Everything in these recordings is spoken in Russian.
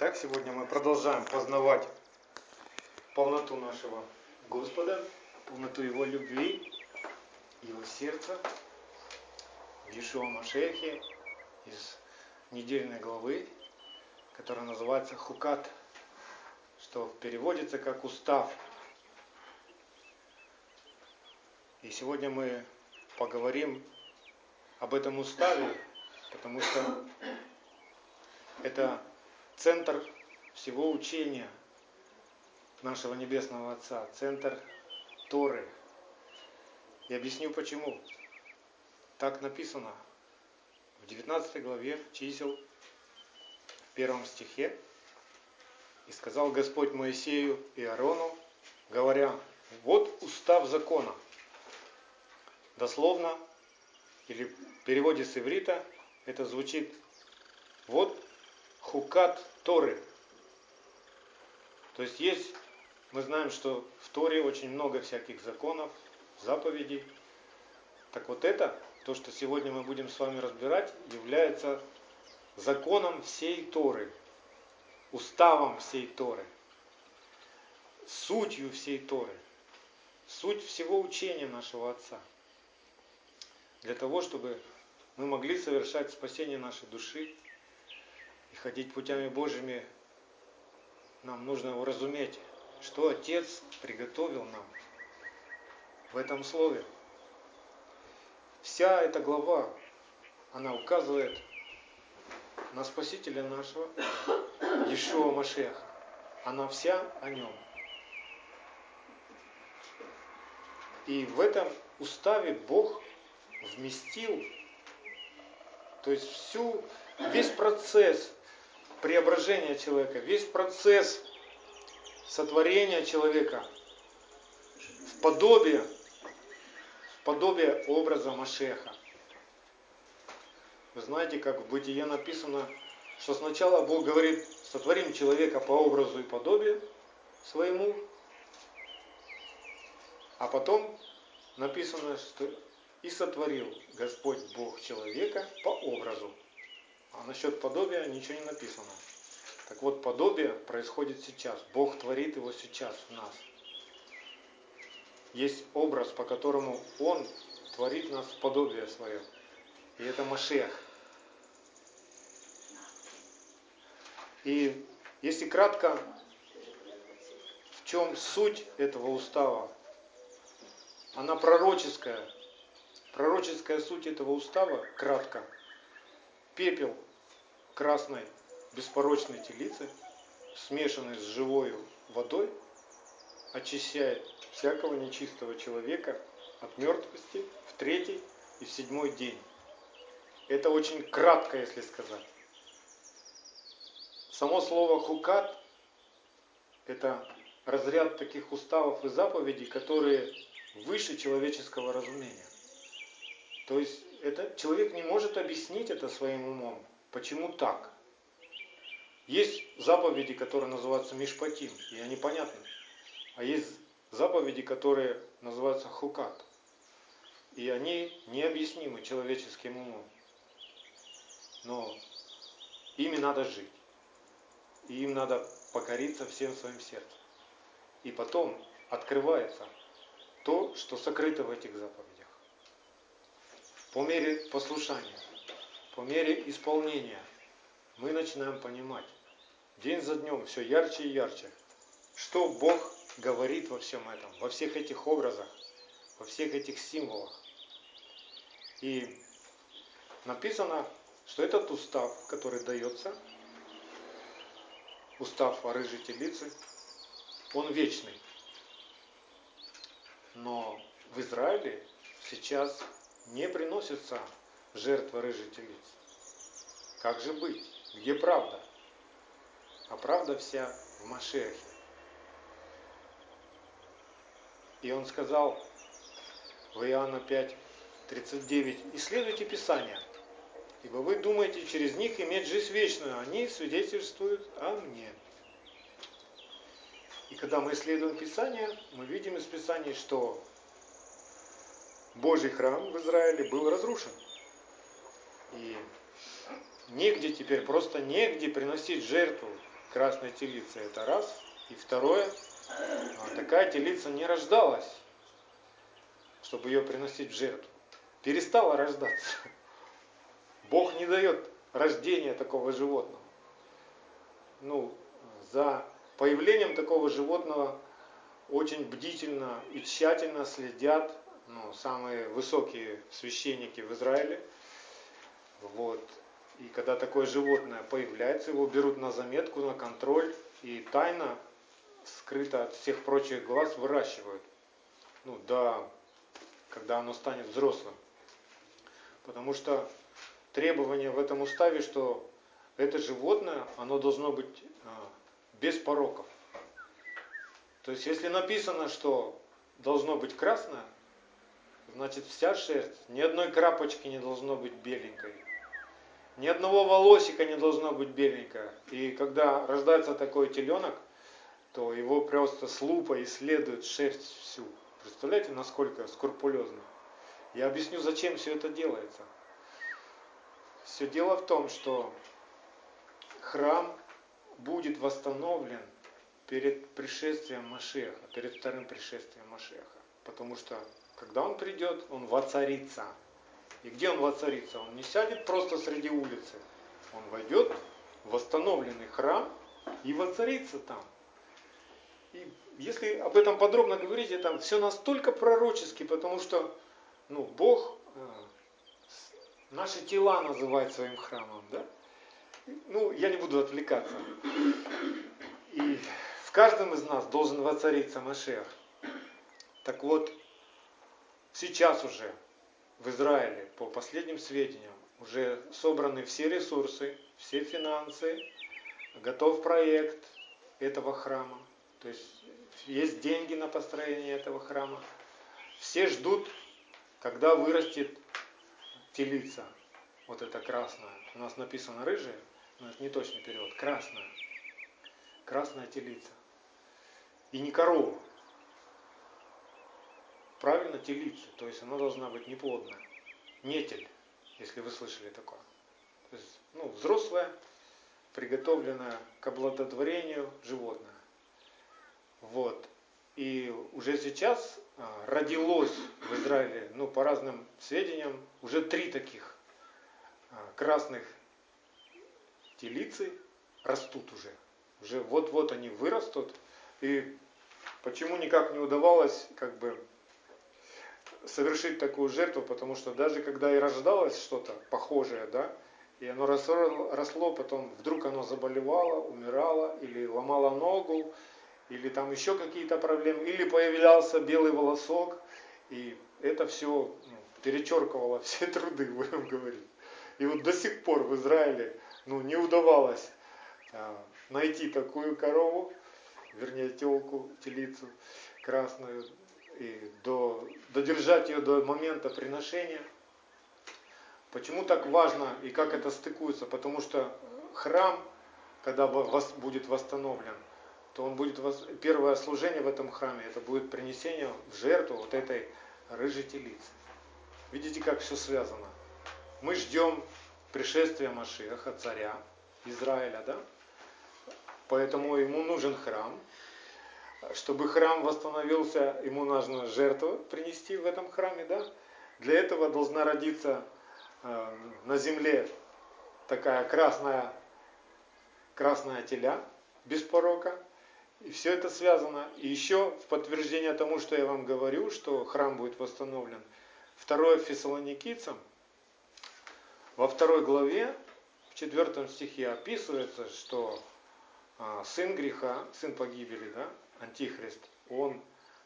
Итак, сегодня мы продолжаем познавать полноту нашего Господа, полноту Его любви, Его сердца, Иешуа Машехе из недельной главы, которая называется Хукат, что переводится как устав. И сегодня мы поговорим об этом уставе, потому что это центр всего учения нашего Небесного Отца, центр Торы. И объясню почему. Так написано в 19 главе чисел, в первом стихе. И сказал Господь Моисею и Аарону, говоря, вот устав закона. Дословно, или в переводе с иврита, это звучит, вот хукат Торы. То есть есть, мы знаем, что в Торе очень много всяких законов, заповедей. Так вот это, то, что сегодня мы будем с вами разбирать, является законом всей Торы, уставом всей Торы, сутью всей Торы, суть всего учения нашего Отца. Для того, чтобы мы могли совершать спасение нашей души, и ходить путями Божьими, нам нужно уразуметь, что Отец приготовил нам в этом слове. Вся эта глава, она указывает на Спасителя нашего, Ишуа Машеха. Она вся о нем. И в этом уставе Бог вместил, то есть всю, весь процесс преображения человека, весь процесс сотворения человека в подобие, в подобие образа Машеха. Вы знаете, как в Бытие написано, что сначала Бог говорит, сотворим человека по образу и подобию своему, а потом написано, что и сотворил Господь Бог человека по образу а насчет подобия ничего не написано. Так вот, подобие происходит сейчас. Бог творит его сейчас в нас. Есть образ, по которому Он творит нас в подобие свое. И это Машех. И если кратко, в чем суть этого устава? Она пророческая. Пророческая суть этого устава, кратко – пепел красной беспорочной телицы, смешанный с живой водой, очищает всякого нечистого человека от мертвости в третий и в седьмой день. Это очень кратко, если сказать. Само слово хукат – это разряд таких уставов и заповедей, которые выше человеческого разумения. То есть это, человек не может объяснить это своим умом. Почему так? Есть заповеди, которые называются Мишпатим, и они понятны. А есть заповеди, которые называются Хукат. И они необъяснимы человеческим умом. Но ими надо жить. И им надо покориться всем своим сердцем. И потом открывается то, что сокрыто в этих заповедях по мере послушания, по мере исполнения, мы начинаем понимать день за днем все ярче и ярче, что Бог говорит во всем этом, во всех этих образах, во всех этих символах. И написано, что этот устав, который дается, устав о рыжей телице, он вечный. Но в Израиле сейчас не приносится жертва рыжей телицы. Как же быть? Где правда? А правда вся в Машехе. И он сказал в Иоанна 5, 39, «Исследуйте Писания, ибо вы думаете через них иметь жизнь вечную, они свидетельствуют о мне». И когда мы исследуем Писание, мы видим из Писаний, что Божий храм в Израиле был разрушен. И негде теперь, просто негде приносить жертву красной телицы. Это раз. И второе, а, такая телица не рождалась, чтобы ее приносить в жертву. Перестала рождаться. Бог не дает рождения такого животного. Ну, за появлением такого животного очень бдительно и тщательно следят ну, самые высокие священники в Израиле. Вот. И когда такое животное появляется, его берут на заметку, на контроль и тайно, скрыто от всех прочих глаз, выращивают. Ну, до, когда оно станет взрослым. Потому что требование в этом уставе, что это животное, оно должно быть а, без пороков. То есть, если написано, что должно быть красное, значит вся шерсть, ни одной крапочки не должно быть беленькой. Ни одного волосика не должно быть беленькое. И когда рождается такой теленок, то его просто с лупой исследуют шерсть всю. Представляете, насколько скрупулезно? Я объясню, зачем все это делается. Все дело в том, что храм будет восстановлен перед пришествием Машеха, перед вторым пришествием Машеха. Потому что, когда он придет, он воцарится. И где он воцарится? Он не сядет просто среди улицы. Он войдет в восстановленный храм и воцарится там. И если об этом подробно говорить, это все настолько пророчески, потому что ну, Бог э, наши тела называет своим храмом. Да? Ну, я не буду отвлекаться. И в каждом из нас должен воцариться Машех. Так вот, сейчас уже в Израиле, по последним сведениям, уже собраны все ресурсы, все финансы, готов проект этого храма. То есть есть деньги на построение этого храма. Все ждут, когда вырастет телица. Вот это красная. У нас написано рыжая, но это не точный перевод. Красная. Красная телица. И не корова. Правильно телица, то есть она должна быть неплодная. Нетель, если вы слышали такое. То есть, ну, взрослая, приготовленная к оплодотворению животное. Вот. И уже сейчас а, родилось в Израиле, ну, по разным сведениям, уже три таких а, красных телицы растут уже. Уже вот-вот они вырастут, и почему никак не удавалось как бы совершить такую жертву, потому что даже когда и рождалось что-то похожее, да, и оно росло, росло, потом вдруг оно заболевало, умирало, или ломало ногу, или там еще какие-то проблемы, или появлялся белый волосок, и это все ну, перечеркивало все труды, будем говорить. И вот до сих пор в Израиле ну, не удавалось а, найти такую корову, вернее телку, телицу красную, и до, додержать ее до момента приношения. Почему так важно и как это стыкуется? Потому что храм, когда будет восстановлен, то он будет первое служение в этом храме, это будет принесение в жертву вот этой рыжей телицы. Видите, как все связано? Мы ждем пришествия Машеха, царя Израиля, да? Поэтому ему нужен храм. Чтобы храм восстановился, ему нужно жертву принести в этом храме, да? Для этого должна родиться э, на земле такая красная, красная теля без порока. И все это связано. И еще в подтверждение тому, что я вам говорю, что храм будет восстановлен, второе Фессалоникийцам, во второй главе, в четвертом стихе описывается, что а, сын греха, сын погибели, да, антихрист, он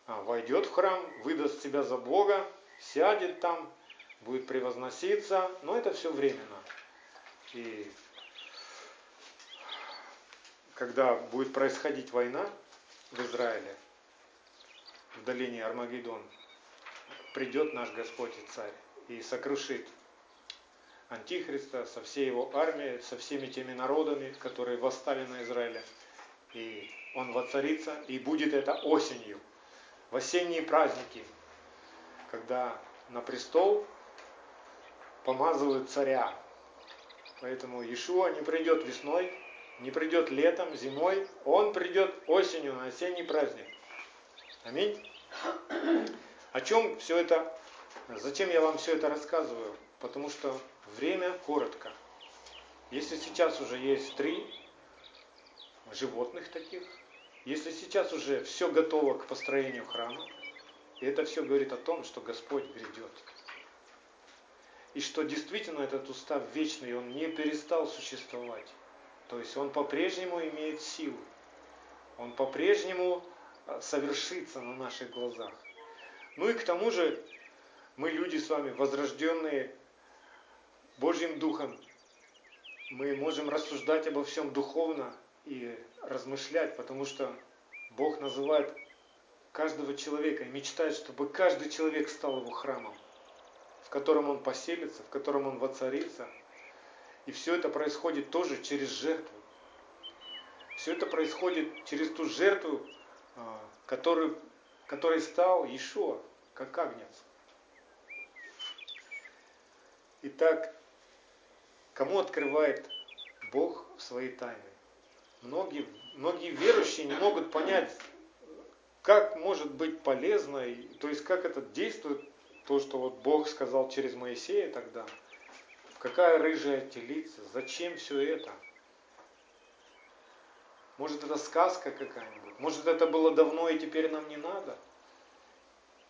а, войдет в храм, выдаст себя за Бога, сядет там, будет превозноситься, но это все временно. И когда будет происходить война в Израиле, в долине Армагеддон, придет наш Господь и Царь и сокрушит Антихриста, со всей его армией, со всеми теми народами, которые восстали на Израиле. И он воцарится, и будет это осенью, в осенние праздники, когда на престол помазывают царя. Поэтому Иешуа не придет весной, не придет летом, зимой, он придет осенью на осенний праздник. Аминь. О чем все это, зачем я вам все это рассказываю? Потому что время коротко. Если сейчас уже есть три животных таких, если сейчас уже все готово к построению храма, и это все говорит о том, что Господь грядет. И что действительно этот устав вечный, он не перестал существовать. То есть он по-прежнему имеет силу. Он по-прежнему а, совершится на наших глазах. Ну и к тому же мы люди с вами, возрожденные Божьим Духом, мы можем рассуждать обо всем духовно и размышлять, потому что Бог называет каждого человека и мечтает, чтобы каждый человек стал его храмом, в котором он поселится, в котором он воцарится. И все это происходит тоже через жертву. Все это происходит через ту жертву, а, которую, которой стал Иешуа, как агнец. Итак, кому открывает Бог свои тайны? Многие, многие верующие не могут понять, как может быть полезно, то есть как это действует, то, что вот Бог сказал через Моисея тогда. Какая рыжая телица, зачем все это? Может это сказка какая-нибудь? Может это было давно и теперь нам не надо?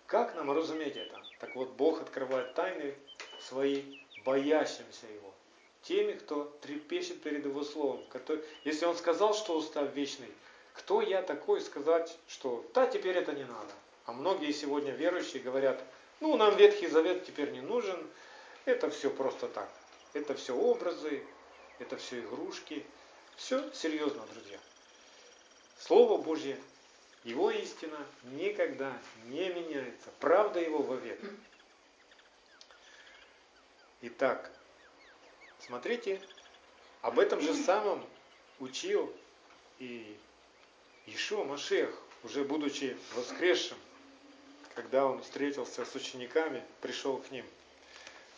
Как нам разуметь это? Так вот, Бог открывает тайны свои боящимся Его. Теми, кто трепещет перед Его Словом. Который, если Он сказал, что устав вечный, кто я такой сказать, что да, теперь это не надо. А многие сегодня верующие говорят, ну, нам Ветхий Завет теперь не нужен, это все просто так. Это все образы, это все игрушки. Все серьезно, друзья. Слово Божье, Его истина никогда не меняется. Правда Его вовек. Итак, смотрите, об этом же самом учил и Ишуа Машех, уже будучи воскресшим, когда он встретился с учениками, пришел к ним.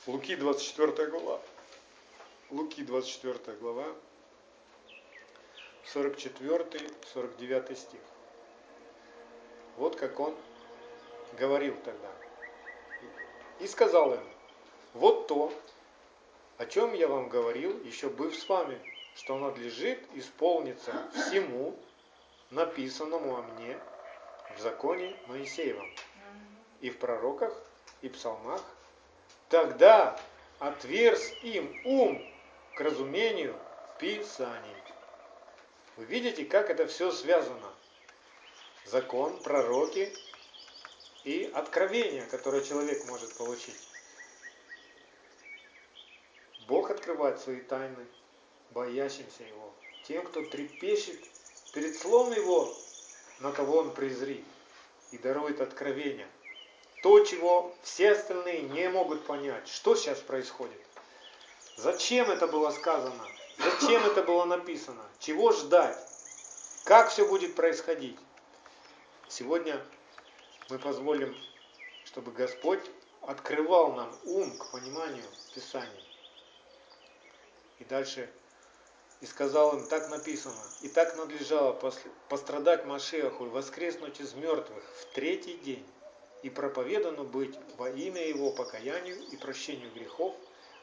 Луки 24 глава. Луки 24 глава, 44-49 стих. Вот как он говорил тогда. И сказал им, вот то, о чем я вам говорил, еще быв с вами, что надлежит исполниться всему, написанному о мне в законе Моисеевом и в пророках и псалмах, тогда отверз им ум к разумению Писаний. Вы видите, как это все связано? Закон, пророки и откровение, которое человек может получить. Бог открывает свои тайны боящимся Его, тем, кто трепещет Перед словом его на того он презри и дарует откровение. То, чего все остальные не могут понять, что сейчас происходит. Зачем это было сказано? Зачем это было написано? Чего ждать? Как все будет происходить? Сегодня мы позволим, чтобы Господь открывал нам ум к пониманию Писания. И дальше и сказал им, так написано, и так надлежало пострадать Машеху и воскреснуть из мертвых в третий день, и проповедану быть во имя Его покаянию и прощению грехов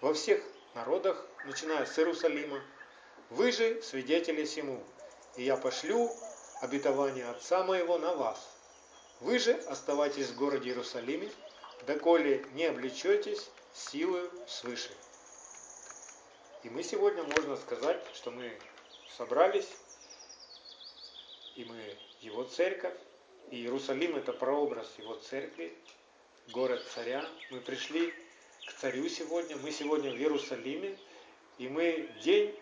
во всех народах, начиная с Иерусалима. Вы же свидетели сему, и я пошлю обетование Отца моего на вас. Вы же оставайтесь в городе Иерусалиме, доколе не облечетесь силою свыше. И мы сегодня, можно сказать, что мы собрались, и мы его церковь, и Иерусалим это прообраз его церкви, город царя. Мы пришли к царю сегодня, мы сегодня в Иерусалиме, и мы день,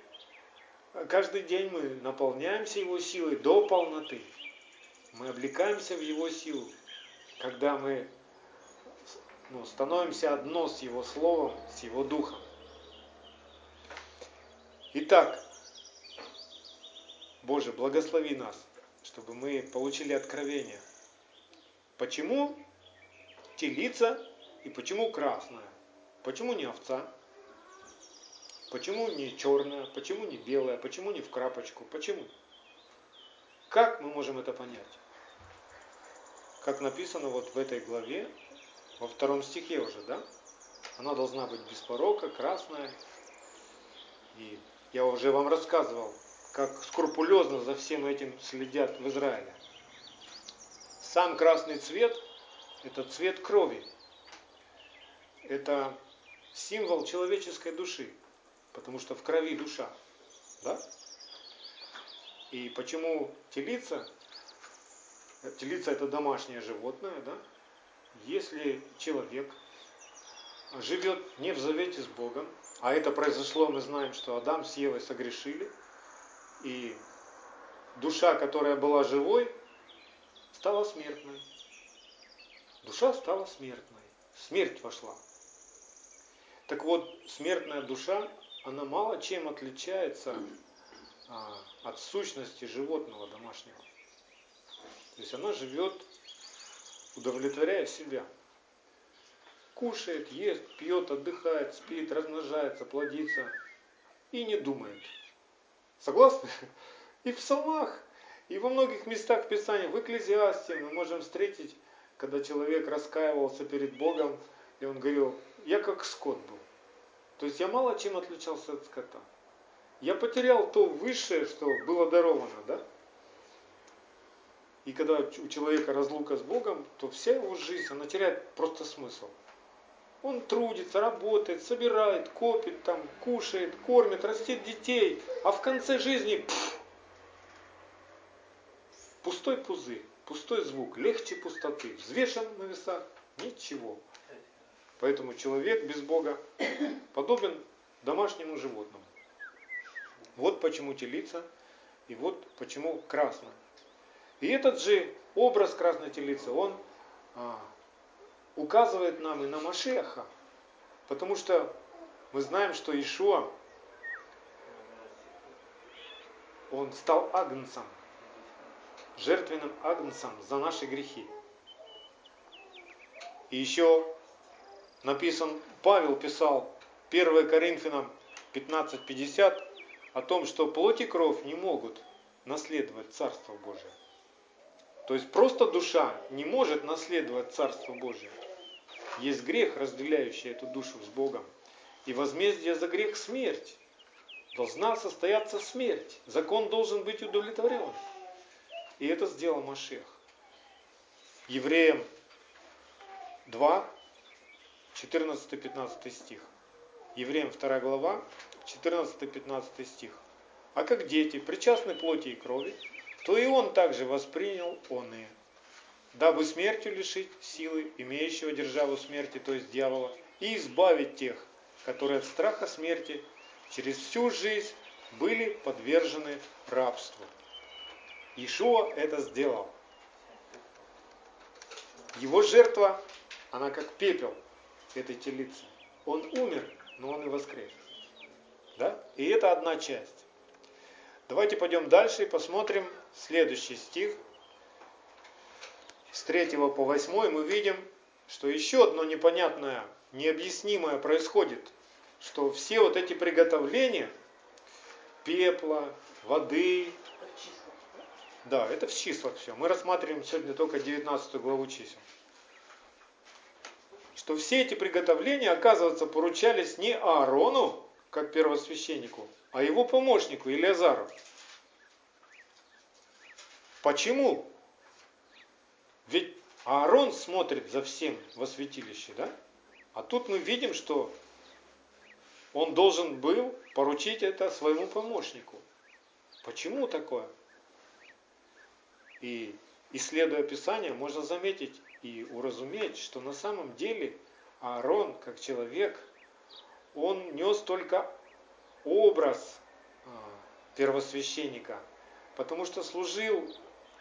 каждый день мы наполняемся его силой до полноты. Мы облекаемся в его силу, когда мы ну, становимся одно с его словом, с его духом. Итак, Боже, благослови нас, чтобы мы получили откровение. Почему телица и почему красная? Почему не овца? Почему не черная, почему не белая, почему не в крапочку, почему? Как мы можем это понять? Как написано вот в этой главе, во втором стихе уже, да? Она должна быть без порока, красная. И я уже вам рассказывал, как скрупулезно за всем этим следят в Израиле. Сам красный цвет – это цвет крови. Это символ человеческой души, потому что в крови душа. Да? И почему телица? Телица это домашнее животное, да? Если человек живет не в завете с Богом, а это произошло, мы знаем, что Адам с Евой согрешили, и душа, которая была живой, стала смертной. Душа стала смертной. Смерть вошла. Так вот, смертная душа, она мало чем отличается а, от сущности животного домашнего. То есть она живет, удовлетворяя себя. Кушает, ест, пьет, отдыхает, спит, размножается, плодится и не думает. Согласны? И в псалмах, и во многих местах Писания, в Экклезиасте мы можем встретить, когда человек раскаивался перед Богом, и он говорил, я как скот был. То есть я мало чем отличался от скота. Я потерял то высшее, что было даровано, да? И когда у человека разлука с Богом, то вся его жизнь, она теряет просто смысл. Он трудится, работает, собирает, копит, там, кушает, кормит, растит детей, а в конце жизни пфф, пустой пузырь, пустой звук, легче пустоты, взвешен на весах, ничего. Поэтому человек без Бога подобен домашнему животному. Вот почему телица, и вот почему красная. И этот же образ красной телицы, он а, указывает нам и на Машеха. Потому что мы знаем, что Ишуа, он стал агнцем, жертвенным агнцем за наши грехи. И еще написан, Павел писал 1 Коринфянам 15.50, о том, что плоть и кровь не могут наследовать Царство Божие. То есть просто душа не может наследовать Царство Божие. Есть грех, разделяющий эту душу с Богом. И возмездие за грех смерть. Должна состояться смерть. Закон должен быть удовлетворен. И это сделал Машех. Евреям 2, 14-15 стих. Евреям 2 глава, 14-15 стих. А как дети, причастны плоти и крови, то и он также воспринял он и, дабы смертью лишить силы, имеющего державу смерти, то есть дьявола, и избавить тех, которые от страха смерти через всю жизнь были подвержены рабству. Ишуа это сделал. Его жертва, она как пепел этой телицы. Он умер, но он и воскрес. Да? И это одна часть. Давайте пойдем дальше и посмотрим следующий стих. С 3 по 8 мы видим, что еще одно непонятное, необъяснимое происходит. Что все вот эти приготовления пепла, воды, да, это в числах все. Мы рассматриваем сегодня только 19 главу чисел. Что все эти приготовления, оказывается, поручались не Аарону, как первосвященнику, а его помощнику Илиазару. Почему? Ведь Аарон смотрит за всем во святилище, да? А тут мы видим, что он должен был поручить это своему помощнику. Почему такое? И исследуя Писание, можно заметить и уразуметь, что на самом деле Аарон, как человек, он нес только образ а, первосвященника, потому что служил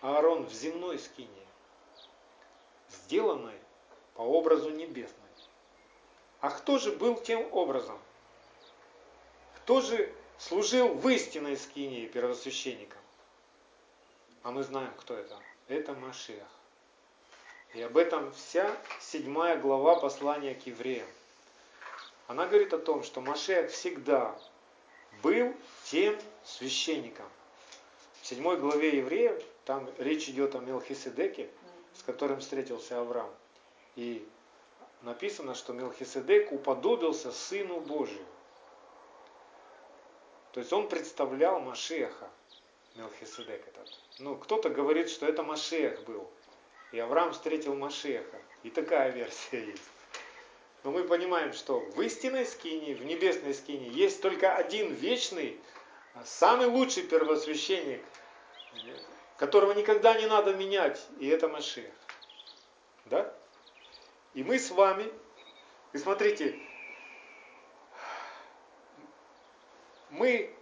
Аарон в земной скине, сделанной по образу небесной. А кто же был тем образом? Кто же служил в истинной скине первосвященником? А мы знаем, кто это. Это Машиах. И об этом вся седьмая глава послания к евреям. Она говорит о том, что Машех всегда был тем священником. В седьмой главе Евреев, там речь идет о Мелхиседеке, с которым встретился Авраам. И написано, что Мелхиседек уподобился Сыну Божию. То есть он представлял Машеха, Мелхиседек этот. Ну, кто-то говорит, что это Машех был. И Авраам встретил Машеха. И такая версия есть. Но мы понимаем, что в истинной скине, в небесной скине есть только один вечный, самый лучший первосвященник, которого никогда не надо менять, и это Машех. Да? И мы с вами, и смотрите, мы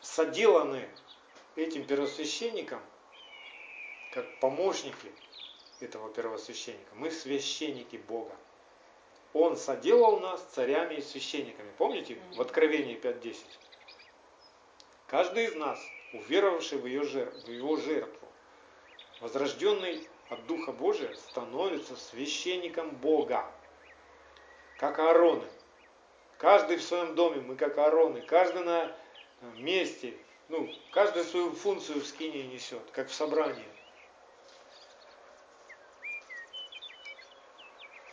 соделаны этим первосвященником, как помощники этого первосвященника. Мы священники Бога. Он соделал нас царями и священниками. Помните в Откровении 5.10? Каждый из нас, уверовавший в, ее жертву, в его жертву, возрожденный от Духа Божия, становится священником Бога. Как Аароны. Каждый в своем доме, мы как Аароны. Каждый на месте, ну, каждый свою функцию в скине несет, как в собрании.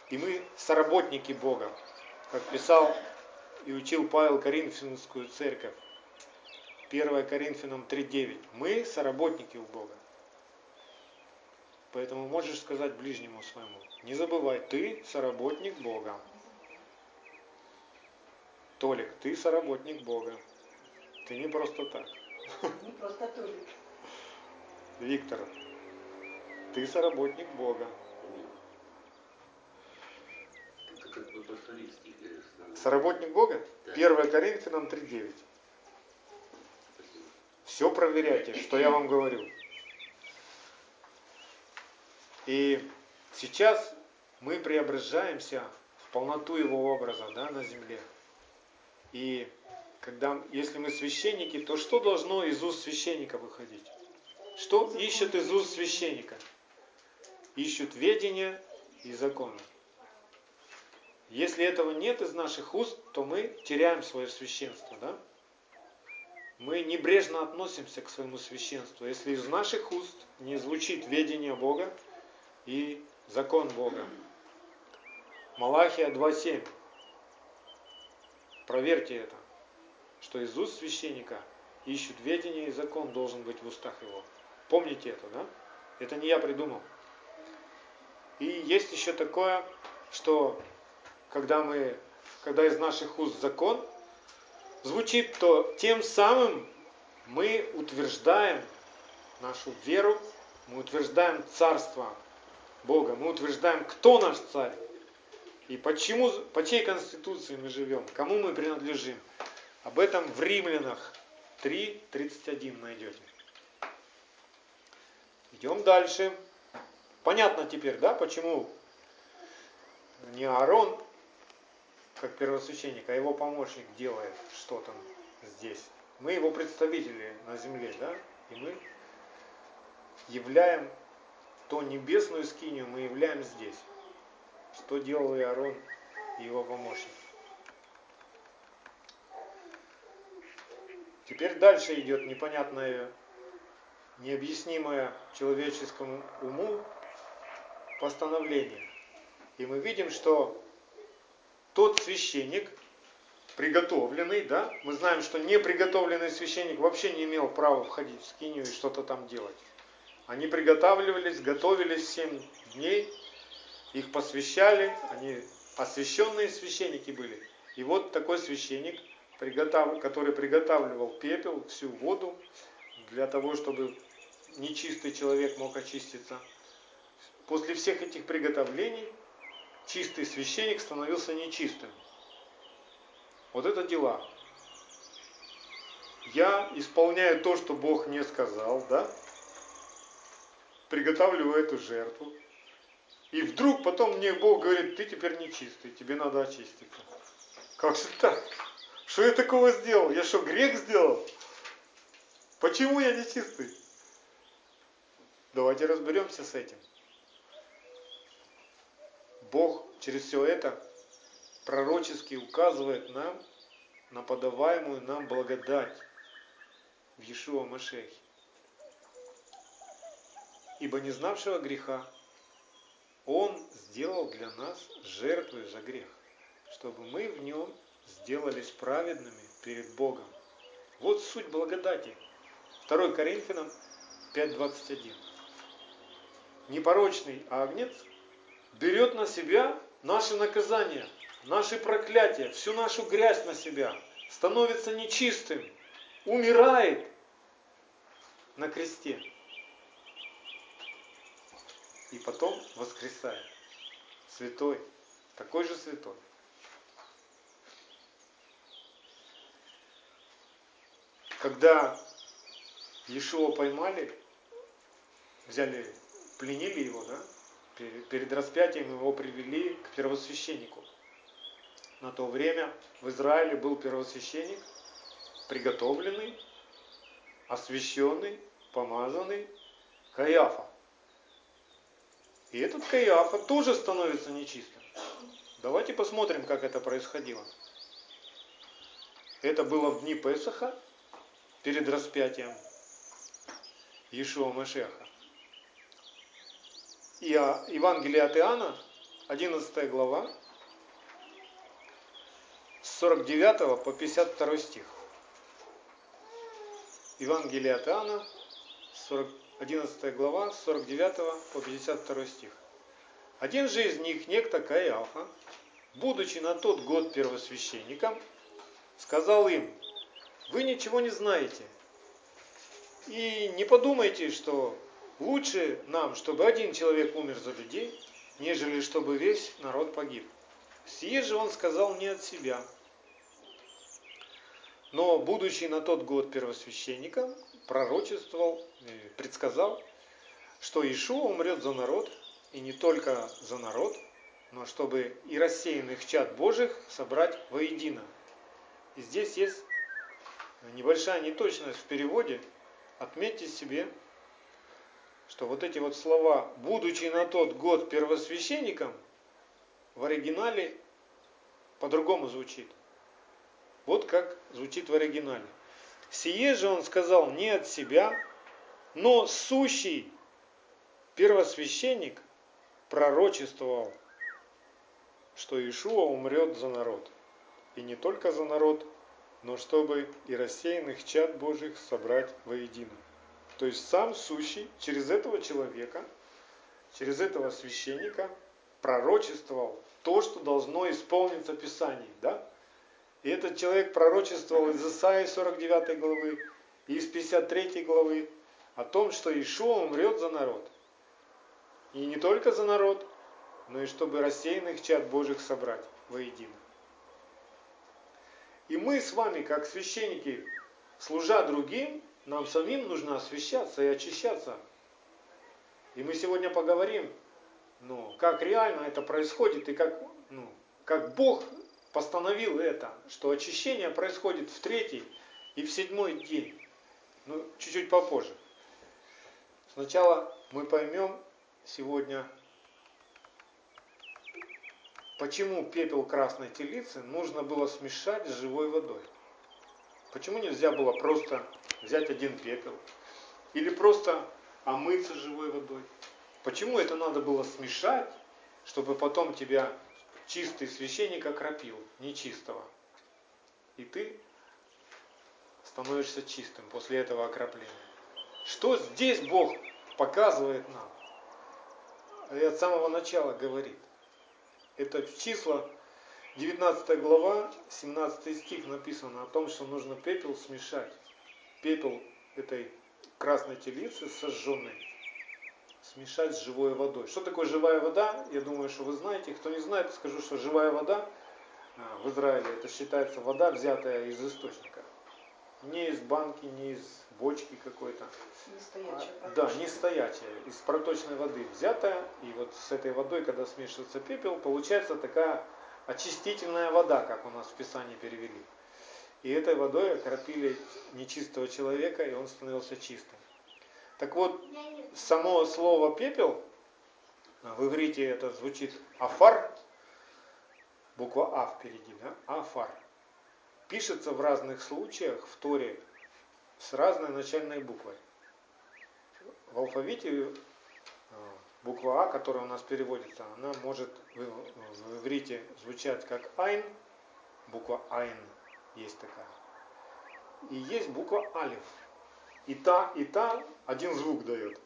И мы соработники Бога, как писал и учил Павел Коринфянскую церковь. 1 Коринфянам 3.9. Мы соработники у Бога. Поэтому можешь сказать ближнему своему, не забывай, ты соработник Бога. Толик, ты соработник Бога. Ты не просто так. Не просто Толик. Виктор, ты соработник Бога. Соработник Бога? Да. 1 Коринфянам 3.9. Все проверяйте, что я вам говорю. И сейчас мы преображаемся в полноту Его образа да, на земле. И когда, если мы священники, то что должно из уст священника выходить? Что ищут из уст священника? Ищут ведения и закона. Если этого нет из наших уст, то мы теряем свое священство. Да? Мы небрежно относимся к своему священству. Если из наших уст не звучит ведение Бога и закон Бога. Малахия 2.7. Проверьте это, что из уст священника ищут ведение и закон должен быть в устах его. Помните это, да? Это не я придумал. И есть еще такое, что когда мы, когда из наших уст закон звучит, то тем самым мы утверждаем нашу веру, мы утверждаем царство Бога, мы утверждаем, кто наш царь и почему, по чьей конституции мы живем, кому мы принадлежим. Об этом в Римлянах 3.31 найдете. Идем дальше. Понятно теперь, да, почему не Аарон, как первосвященник, а его помощник делает что-то здесь. Мы его представители на земле, да, и мы являем то небесную скинию, мы являем здесь. Что делал Иарон и его помощник. Теперь дальше идет непонятное, необъяснимое человеческому уму постановление. И мы видим, что тот священник, приготовленный, да, мы знаем, что неприготовленный священник вообще не имел права входить в скинию и что-то там делать. Они приготавливались, готовились 7 дней, их посвящали, они освященные священники были. И вот такой священник, который приготавливал пепел, всю воду, для того, чтобы нечистый человек мог очиститься. После всех этих приготовлений чистый священник становился нечистым. Вот это дела. Я исполняю то, что Бог мне сказал, да? Приготавливаю эту жертву. И вдруг потом мне Бог говорит, ты теперь нечистый, тебе надо очиститься. Как же так? Что я такого сделал? Я что, грех сделал? Почему я нечистый? Давайте разберемся с этим. Бог через все это пророчески указывает нам на подаваемую нам благодать в Иешуа Машехе. Ибо не знавшего греха Он сделал для нас жертвой за грех, чтобы мы в нем сделались праведными перед Богом. Вот суть благодати. 2 Коринфянам 5.21. Непорочный агнец берет на себя наши наказания, наши проклятия, всю нашу грязь на себя, становится нечистым, умирает на кресте и потом воскресает. Святой, такой же святой. Когда Иешуа поймали, взяли, пленили его, да, перед распятием его привели к первосвященнику. На то время в Израиле был первосвященник, приготовленный, освященный, помазанный Каиафа. И этот Каиафа тоже становится нечистым. Давайте посмотрим, как это происходило. Это было в дни Песаха, перед распятием Иешуа Машеха. И Евангелие от Иоанна, 11 глава, с 49 по 52 стих. Евангелие от Иоанна, 40, 11 глава, с 49 по 52 стих. Один же из них, некто Каиафа, будучи на тот год первосвященником, сказал им, вы ничего не знаете, и не подумайте, что Лучше нам, чтобы один человек умер за людей, нежели чтобы весь народ погиб. Сие же он сказал не от себя. Но, будучи на тот год первосвященником, пророчествовал, э, предсказал, что Ишуа умрет за народ, и не только за народ, но чтобы и рассеянных чад Божьих собрать воедино. И здесь есть небольшая неточность в переводе. Отметьте себе, что вот эти вот слова, будучи на тот год первосвященником, в оригинале по-другому звучит. Вот как звучит в оригинале. Сие же он сказал не от себя, но сущий первосвященник пророчествовал, что Иешуа умрет за народ. И не только за народ, но чтобы и рассеянных чад Божьих собрать воедино. То есть сам сущий через этого человека, через этого священника пророчествовал то, что должно исполниться Писанием. Да? И этот человек пророчествовал из Исаии 49 главы и из 53 главы о том, что Ишуа умрет за народ. И не только за народ, но и чтобы рассеянных чад Божьих собрать воедино. И мы с вами, как священники, служа другим, нам самим нужно освещаться и очищаться. И мы сегодня поговорим, ну, как реально это происходит и как, ну, как Бог постановил это, что очищение происходит в третий и в седьмой день. Ну, чуть-чуть попозже. Сначала мы поймем сегодня, почему пепел красной телицы нужно было смешать с живой водой. Почему нельзя было просто взять один пепел или просто омыться живой водой? Почему это надо было смешать, чтобы потом тебя чистый священник окропил, нечистого? И ты становишься чистым после этого окропления. Что здесь Бог показывает нам? И от самого начала говорит. Это числа 19 глава, 17 стих написано о том, что нужно пепел смешать. Пепел этой красной телицы сожженной смешать с живой водой. Что такое живая вода? Я думаю, что вы знаете. Кто не знает, скажу, что живая вода а, в Израиле это считается вода, взятая из источника. Не из банки, не из бочки какой-то. Не стоячая. А, да, не стоячая. Из проточной воды взятая. И вот с этой водой, когда смешивается пепел, получается такая очистительная вода, как у нас в Писании перевели. И этой водой окропили нечистого человека, и он становился чистым. Так вот, само слово пепел, в иврите это звучит афар, буква А впереди, да? Афар. пишется в разных случаях в Торе с разной начальной буквой. В алфавите э, буква А, которая у нас переводится, она может в иврите звучать как Айн, буква Айн есть такая. И есть буква Алиф. И та, и та один звук дает.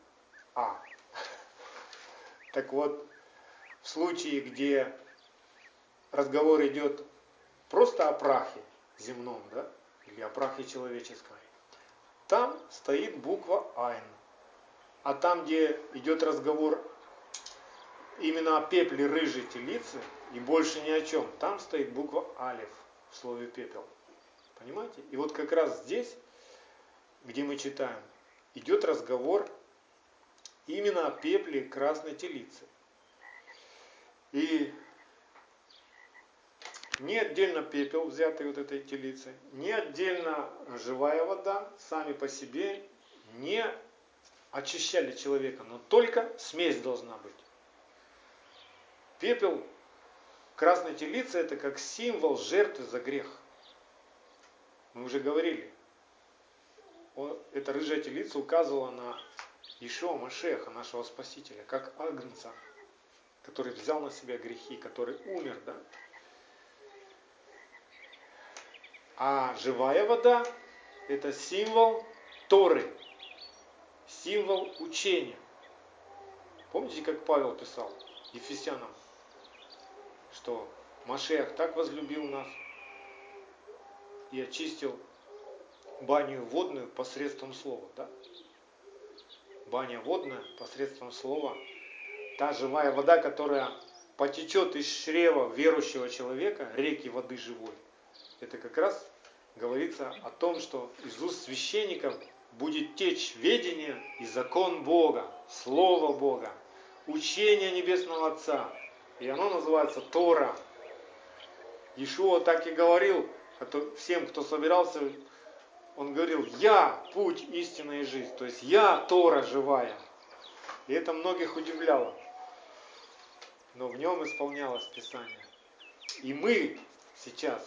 А. Так вот, в случае, где разговор идет просто о прахе земном, да, или о прахе человеческом, там стоит буква Айн. А там, где идет разговор именно о пепле рыжей телицы и больше ни о чем, там стоит буква Алиф в слове пепел. Понимаете? И вот как раз здесь, где мы читаем, идет разговор именно о пепле красной телицы. И не отдельно пепел, взятый вот этой телицы, не отдельно живая вода, сами по себе не очищали человека, но только смесь должна быть. Пепел красной телицы это как символ жертвы за грех. Мы уже говорили. Эта рыжая телица указывала на Ишуа Машеха, нашего Спасителя, как Агнца, который взял на себя грехи, который умер, да? А живая вода – это символ Торы, символ учения. Помните, как Павел писал Ефесянам, что Машех так возлюбил нас и очистил баню водную посредством слова. Да? Баня водная посредством слова. Та живая вода, которая потечет из чрева верующего человека, реки воды живой, это как раз говорится о том, что из уст священников будет течь ведение и закон Бога, Слово Бога, учение Небесного Отца. И оно называется Тора. Ишуа так и говорил всем, кто собирался, он говорил, я путь, истина и жизнь. То есть я Тора живая. И это многих удивляло. Но в нем исполнялось Писание. И мы сейчас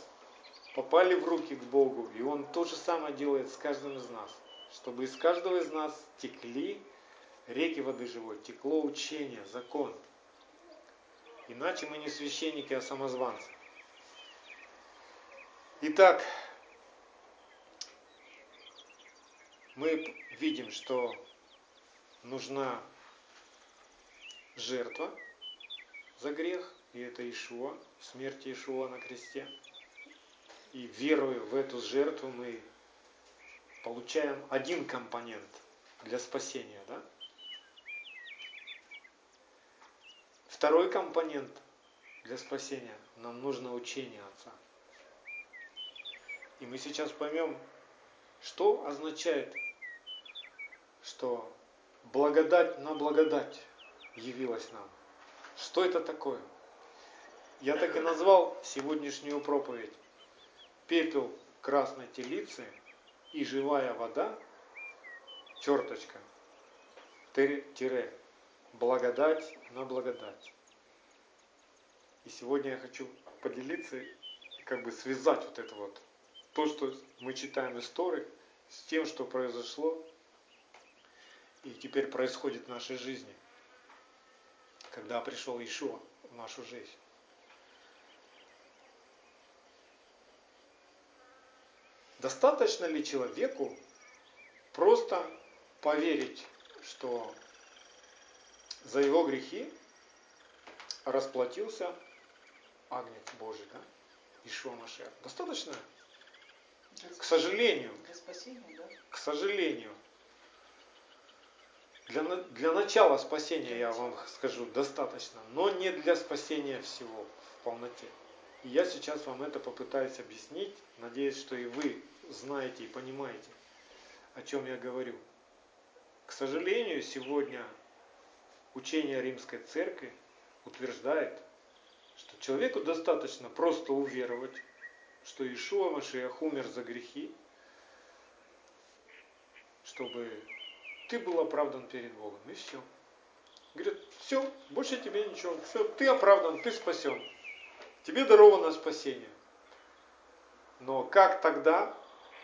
попали в руки к Богу, и Он то же самое делает с каждым из нас, чтобы из каждого из нас текли реки воды живой, текло учение, закон. Иначе мы не священники, а самозванцы. Итак, мы видим, что нужна жертва за грех, и это Ишуа, смерть Ишуа на кресте – и веруя в эту жертву, мы получаем один компонент для спасения. Да? Второй компонент для спасения нам нужно учение Отца. И мы сейчас поймем, что означает, что благодать на благодать явилась нам. Что это такое? Я так и назвал сегодняшнюю проповедь пепел красной телицы и живая вода, черточка, тире, благодать на благодать. И сегодня я хочу поделиться, как бы связать вот это вот, то, что мы читаем истории, с тем, что произошло и теперь происходит в нашей жизни, когда пришел Ишуа в нашу жизнь. Достаточно ли человеку просто поверить, что за его грехи расплатился Агнец Божий, да? Ишуа Машех. Достаточно? К сожалению. Для спасения, да? К сожалению. Для, для начала спасения, я вам скажу, достаточно, но не для спасения всего в полноте. И я сейчас вам это попытаюсь объяснить, надеюсь, что и вы знаете и понимаете, о чем я говорю. К сожалению, сегодня учение Римской Церкви утверждает, что человеку достаточно просто уверовать, что Ишуа Машиах умер за грехи, чтобы ты был оправдан перед Богом. И все. Говорит, все, больше тебе ничего. Все, ты оправдан, ты спасен. Тебе даровано спасение. Но как тогда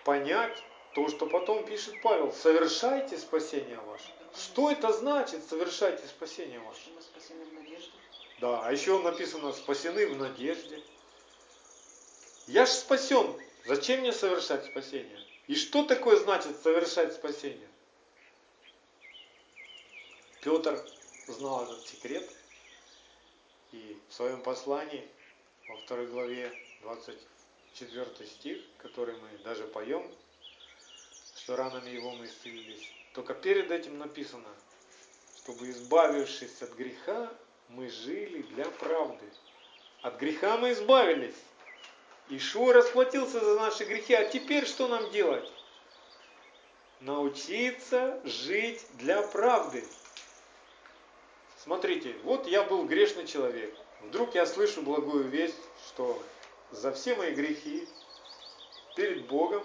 понять то, что потом пишет Павел? Совершайте спасение ваше. Что это значит, совершайте спасение ваше? Мы спасены в надежде. Да, а еще написано, спасены в надежде. Я ж спасен. Зачем мне совершать спасение? И что такое значит совершать спасение? Петр знал этот секрет. И в своем послании, во второй главе, 24 стих, который мы даже поем, что ранами его мы исцелились. Только перед этим написано, чтобы избавившись от греха, мы жили для правды. От греха мы избавились. Ишуа расплатился за наши грехи, а теперь что нам делать? Научиться жить для правды. Смотрите, вот я был грешный человек. Вдруг я слышу благую весть, что за все мои грехи перед Богом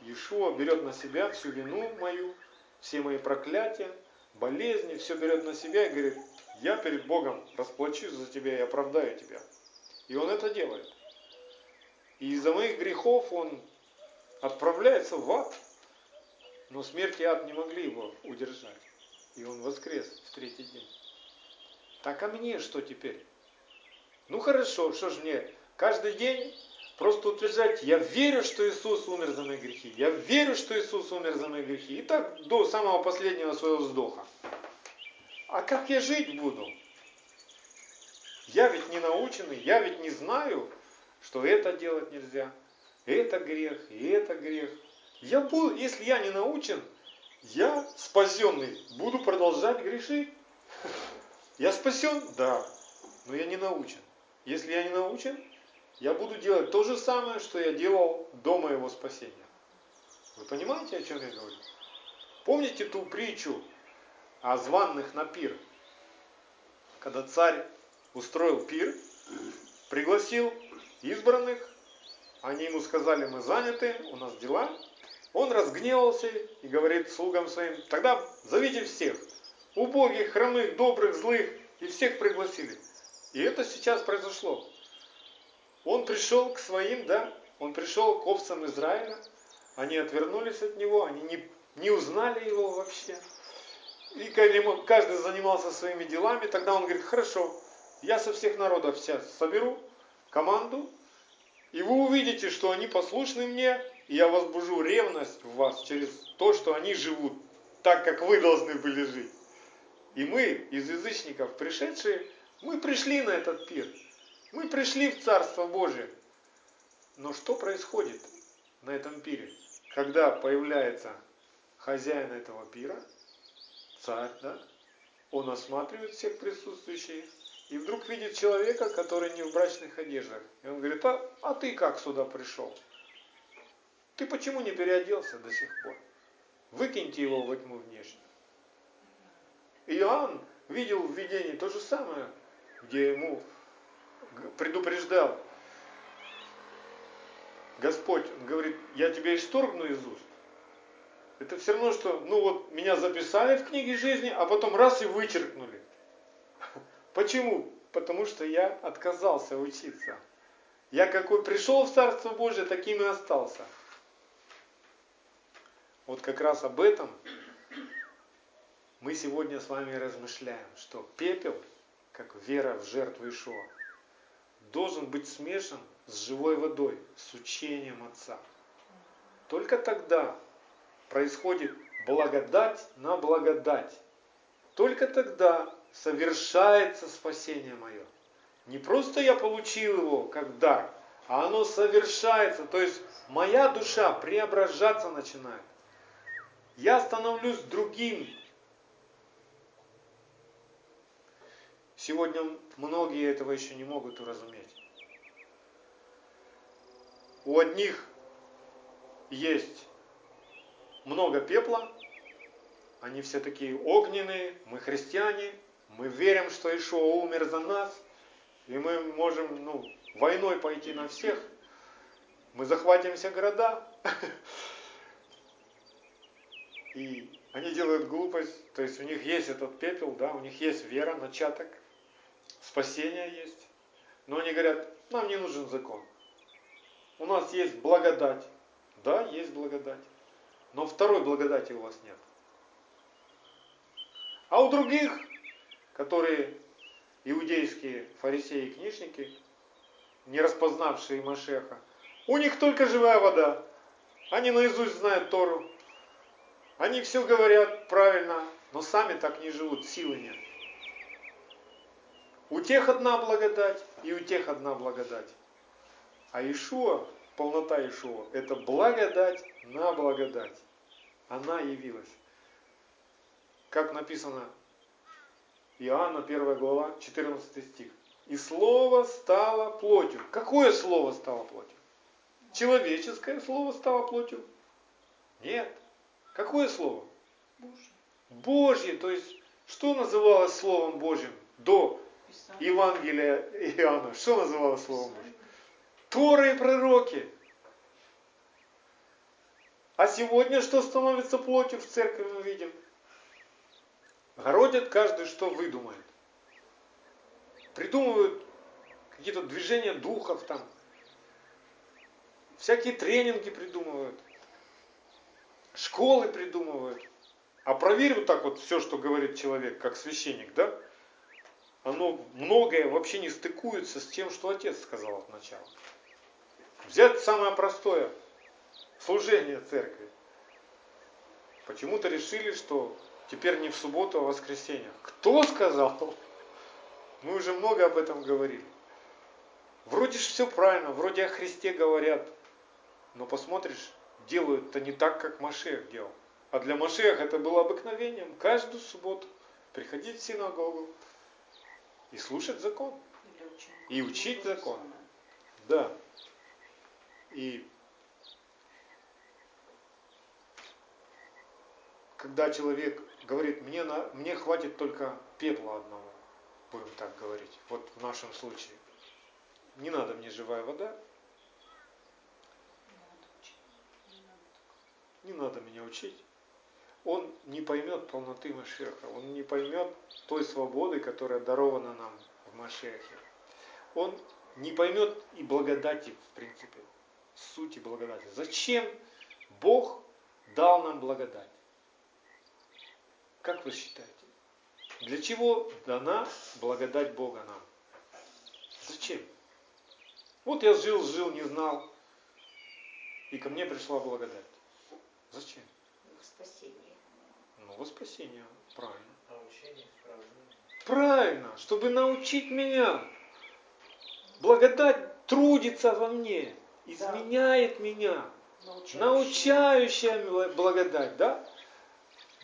Иешуа берет на себя всю вину мою, все мои проклятия, болезни, все берет на себя и говорит, я перед Богом расплачусь за тебя и оправдаю тебя. И он это делает. И из-за моих грехов он отправляется в ад. Но смерть и ад не могли его удержать. И он воскрес в третий день. Так а мне что теперь? Ну хорошо, что ж мне каждый день просто утверждать, я верю, что Иисус умер за мои грехи. Я верю, что Иисус умер за мои грехи. И так до самого последнего своего вздоха. А как я жить буду? Я ведь не наученный, я ведь не знаю, что это делать нельзя. Это грех, и это грех. Я буду, если я не научен, я спасенный, буду продолжать грешить. Я спасен? Да. Но я не научен. Если я не научен, я буду делать то же самое, что я делал до моего спасения. Вы понимаете, о чем я говорю? Помните ту притчу о званных на пир? Когда царь устроил пир, пригласил избранных, они ему сказали, мы заняты, у нас дела. Он разгневался и говорит слугам своим, тогда зовите всех, убогих, хромых, добрых, злых, и всех пригласили. И это сейчас произошло. Он пришел к своим, да, он пришел к овцам Израиля, они отвернулись от него, они не, не узнали его вообще. И каждый занимался своими делами, тогда он говорит, хорошо, я со всех народов сейчас соберу команду, и вы увидите, что они послушны мне, и я возбужу ревность в вас через то, что они живут так, как вы должны были жить. И мы, из язычников пришедшие, мы пришли на этот пир. Мы пришли в Царство Божие. Но что происходит на этом пире? Когда появляется хозяин этого пира, царь, да, он осматривает всех присутствующих, и вдруг видит человека, который не в брачных одеждах. И он говорит, а, а ты как сюда пришел? Ты почему не переоделся до сих пор? Выкиньте его во тьму внешнюю. Иоанн видел в видении то же самое, где ему предупреждал Господь, он говорит, я тебя исторгну из уст. Это все равно, что, ну вот, меня записали в книге жизни, а потом раз и вычеркнули. Почему? Потому что я отказался учиться. Я какой пришел в Царство Божие, таким и остался. Вот как раз об этом мы сегодня с вами размышляем, что пепел, как вера в жертву Ишуа, должен быть смешан с живой водой, с учением Отца. Только тогда происходит благодать на благодать. Только тогда совершается спасение мое. Не просто я получил его как дар, а оно совершается. То есть моя душа преображаться начинает. Я становлюсь другим. Сегодня многие этого еще не могут уразуметь. У одних есть много пепла, они все такие огненные, мы христиане, мы верим, что Ишуа умер за нас, и мы можем ну, войной пойти на всех. Мы захватим все города. И они делают глупость, то есть у них есть этот пепел, да, у них есть вера, начаток, спасение есть. Но они говорят, нам не нужен закон. у нас есть благодать. Да, есть благодать. Но второй благодати у вас нет. А у других, которые иудейские фарисеи и книжники, не распознавшие Машеха, у них только живая вода. Они наизусть знают Тору. Они все говорят правильно, но сами так не живут, силы нет. У тех одна благодать, и у тех одна благодать. А Ишуа, полнота Ишуа, это благодать на благодать. Она явилась. Как написано Иоанна 1 глава, 14 стих. И слово стало плотью. Какое слово стало плотью? Человеческое слово стало плотью? Нет. Какое слово? Божье. Божье. То есть, что называлось Словом Божьим до Писание. Евангелия Иоанна? Что называлось Словом Божьим? Торы и пророки. А сегодня что становится плотью в церкви мы видим? Городят каждый, что выдумает. Придумывают какие-то движения духов там. Всякие тренинги придумывают. Школы придумывают. А проверь вот так вот все, что говорит человек, как священник, да? Оно многое вообще не стыкуется с тем, что отец сказал от начала. Взять самое простое. Служение церкви. Почему-то решили, что теперь не в субботу, а в воскресенье. Кто сказал? Мы уже много об этом говорили. Вроде же все правильно, вроде о Христе говорят. Но посмотришь, делают-то не так, как Машех делал. А для Машех это было обыкновением. Каждую субботу приходить в синагогу и слушать закон. И учить закон. Да. И когда человек говорит, мне, на, мне хватит только пепла одного, будем так говорить, вот в нашем случае. Не надо мне живая вода, Не надо меня учить. Он не поймет полноты Машеха, он не поймет той свободы, которая дарована нам в Машехе. Он не поймет и благодати, в принципе, сути благодати. Зачем Бог дал нам благодать? Как вы считаете? Для чего дана благодать Бога нам? Зачем? Вот я жил, жил, не знал, и ко мне пришла благодать. Зачем? Их спасение. Ну, во спасение, правильно. Научение исправления. Правильно, чтобы научить меня. Благодать трудится во мне, изменяет меня. Научающий. Научающая благодать, да?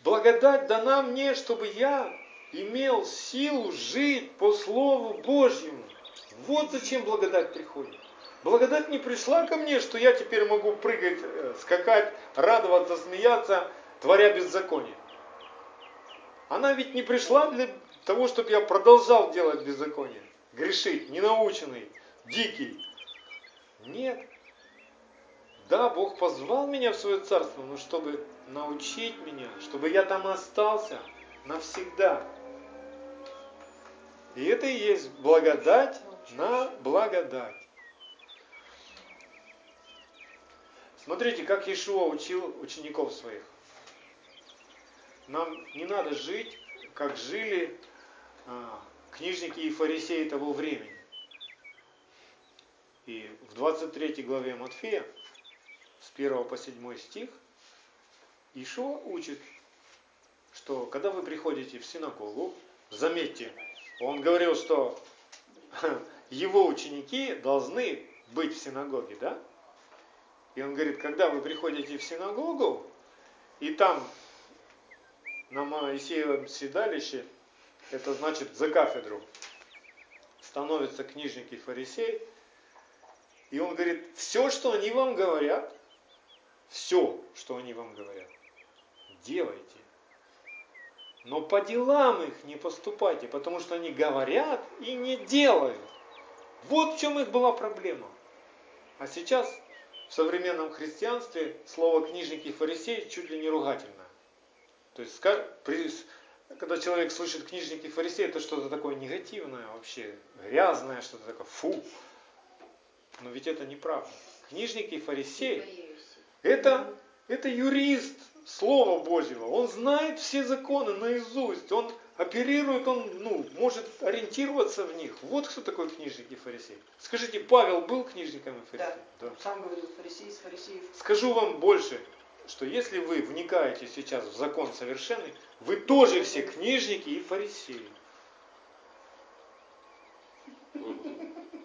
Благодать дана мне, чтобы я имел силу жить по Слову Божьему. Вот зачем благодать приходит. Благодать не пришла ко мне, что я теперь могу прыгать, э, скакать, радоваться, смеяться, творя беззаконие. Она ведь не пришла для того, чтобы я продолжал делать беззаконие, грешить, ненаученный, дикий. Нет. Да, Бог позвал меня в свое царство, но чтобы научить меня, чтобы я там остался навсегда. И это и есть благодать на благодать. Смотрите, как Иешуа учил учеников своих. Нам не надо жить, как жили а, книжники и фарисеи того времени. И в 23 главе Матфея, с 1 по 7 стих, Ишуа учит, что когда вы приходите в синагогу, заметьте, он говорил, что его ученики должны быть в синагоге, да? И он говорит, когда вы приходите в синагогу, и там на Моисеевом седалище, это значит за кафедру, становится книжник и фарисей, и он говорит, все, что они вам говорят, все, что они вам говорят, делайте. Но по делам их не поступайте, потому что они говорят и не делают. Вот в чем их была проблема. А сейчас в современном христианстве слово книжник и фарисей чуть ли не ругательное. То есть, когда человек слышит книжник и фарисей, это что-то такое негативное вообще, грязное, что-то такое, фу. Но ведь это неправда. книжник и фарисей, Боюсь. Это, это юрист Слова Божьего. Он знает все законы наизусть. Он оперирует, он ну, может ориентироваться в них. Вот кто такой книжник и фарисей. Скажите, Павел был книжником и фарисеем? Да. Сам говорил, фарисей из фарисеев. Скажу вам больше, что если вы вникаете сейчас в закон совершенный, вы тоже все книжники и фарисеи.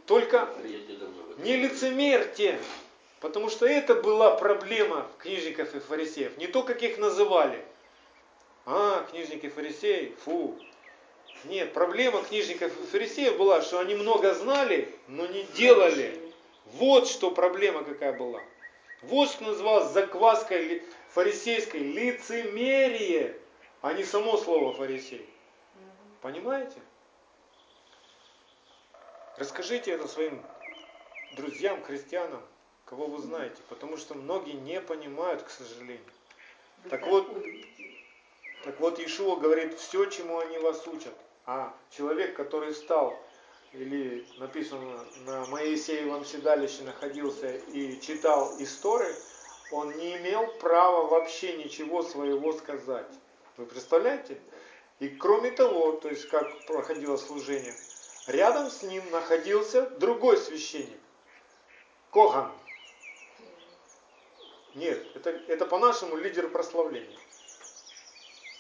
Только не лицемерьте, потому что это была проблема книжников и фарисеев. Не то, как их называли. А, книжники и фарисеи, фу. Нет, проблема книжников и фарисеев была, что они много знали, но не делали. Вот что проблема какая была. Вот что называлось закваской фарисейской лицемерие, а не само слово фарисей. Понимаете? Расскажите это своим друзьям, христианам, кого вы знаете, потому что многие не понимают, к сожалению. Так вот. Так вот, Ишуа говорит, все, чему они вас учат. А человек, который встал, или написано, на Моисеевом седалище находился и читал истории, он не имел права вообще ничего своего сказать. Вы представляете? И кроме того, то есть как проходило служение, рядом с ним находился другой священник, Коган. Нет, это, это по-нашему лидер прославления.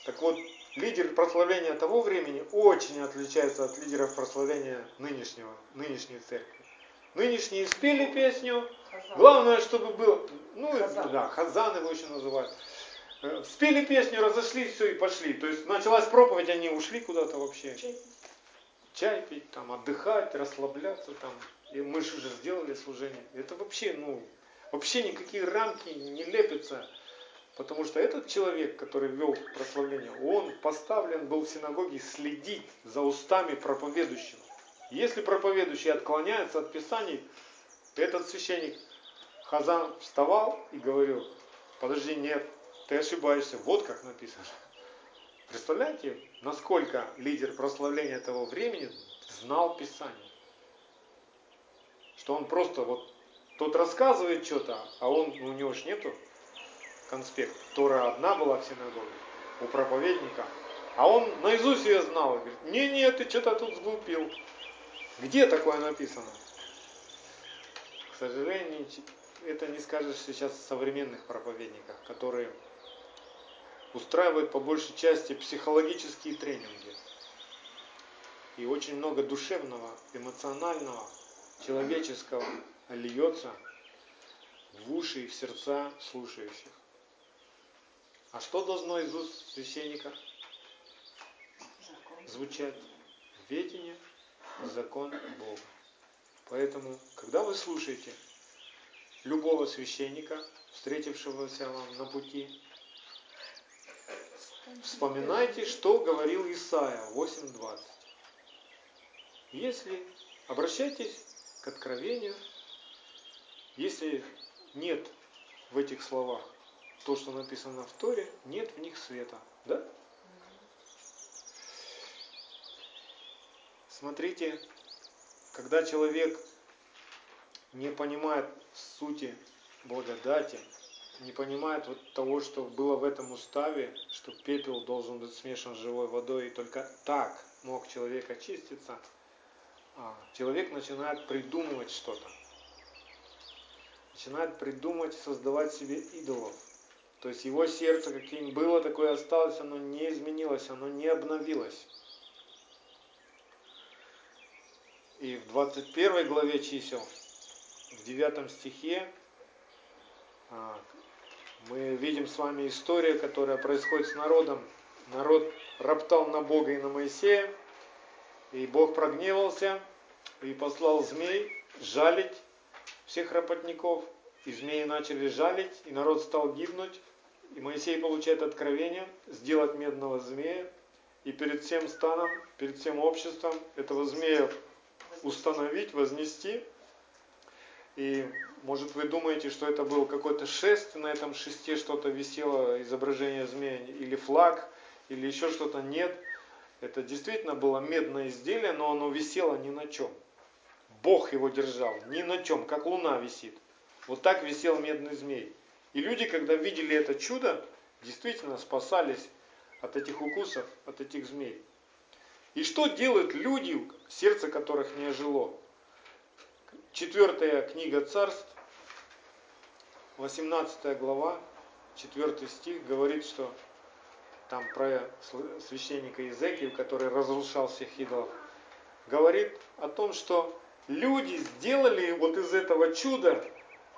Так вот, лидер прославления того времени очень отличается от лидеров прославления нынешнего, нынешней церкви. Нынешние спели песню, Хазан. главное, чтобы был, ну Хазан. да, Хазан его еще называют. Э, Спели песню, разошлись, все и пошли. То есть началась проповедь, они ушли куда-то вообще. Чай. Чай пить, там, отдыхать, расслабляться там. И мы же уже сделали служение. Это вообще, ну, вообще никакие рамки не лепятся. Потому что этот человек, который вел прославление, он поставлен был в синагоге следить за устами проповедующего. Если проповедующий отклоняется от Писаний, этот священник Хазан вставал и говорил, подожди, нет, ты ошибаешься, вот как написано. Представляете, насколько лидер прославления того времени знал Писание? Что он просто вот, тот рассказывает что-то, а он, ну, у него ж нету конспект. Тора одна была в синагоге у проповедника, а он наизусть ее знал. И говорит, не-не, ты что-то тут сглупил. Где такое написано? К сожалению, это не скажешь сейчас о современных проповедниках, которые устраивают по большей части психологические тренинги. И очень много душевного, эмоционального, человеческого льется в уши и в сердца слушающих. А что должно из уст священника звучать? Ведение, закон Бога. Поэтому, когда вы слушаете любого священника, встретившегося вам на пути, вспоминайте, что говорил Исаия 8.20. Если обращайтесь к откровению, если нет в этих словах то, что написано в Торе, нет в них света. Да? Смотрите, когда человек не понимает сути благодати, не понимает вот того, что было в этом уставе, что пепел должен быть смешан с живой водой, и только так мог человек очиститься, а, человек начинает придумывать что-то. Начинает придумать, создавать себе идолов. То есть его сердце, каким было, такое осталось, оно не изменилось, оно не обновилось. И в 21 главе чисел, в 9 стихе, а, мы видим с вами историю, которая происходит с народом. Народ роптал на Бога и на Моисея, и Бог прогневался и послал змей жалить всех работников. И змеи начали жалить, и народ стал гибнуть. И Моисей получает откровение сделать медного змея, и перед всем станом, перед всем обществом этого змея установить, вознести. И может вы думаете, что это был какой-то шест, на этом шесте что-то висело, изображение змея, или флаг, или еще что-то. Нет. Это действительно было медное изделие, но оно висело ни на чем. Бог его держал ни на чем, как луна висит. Вот так висел медный змей. И люди, когда видели это чудо, действительно спасались от этих укусов, от этих змей. И что делают люди, сердце которых не ожило? Четвертая книга царств, 18 глава, 4 стих говорит, что там про священника Иезекиев, который разрушал всех идолов, говорит о том, что люди сделали вот из этого чуда,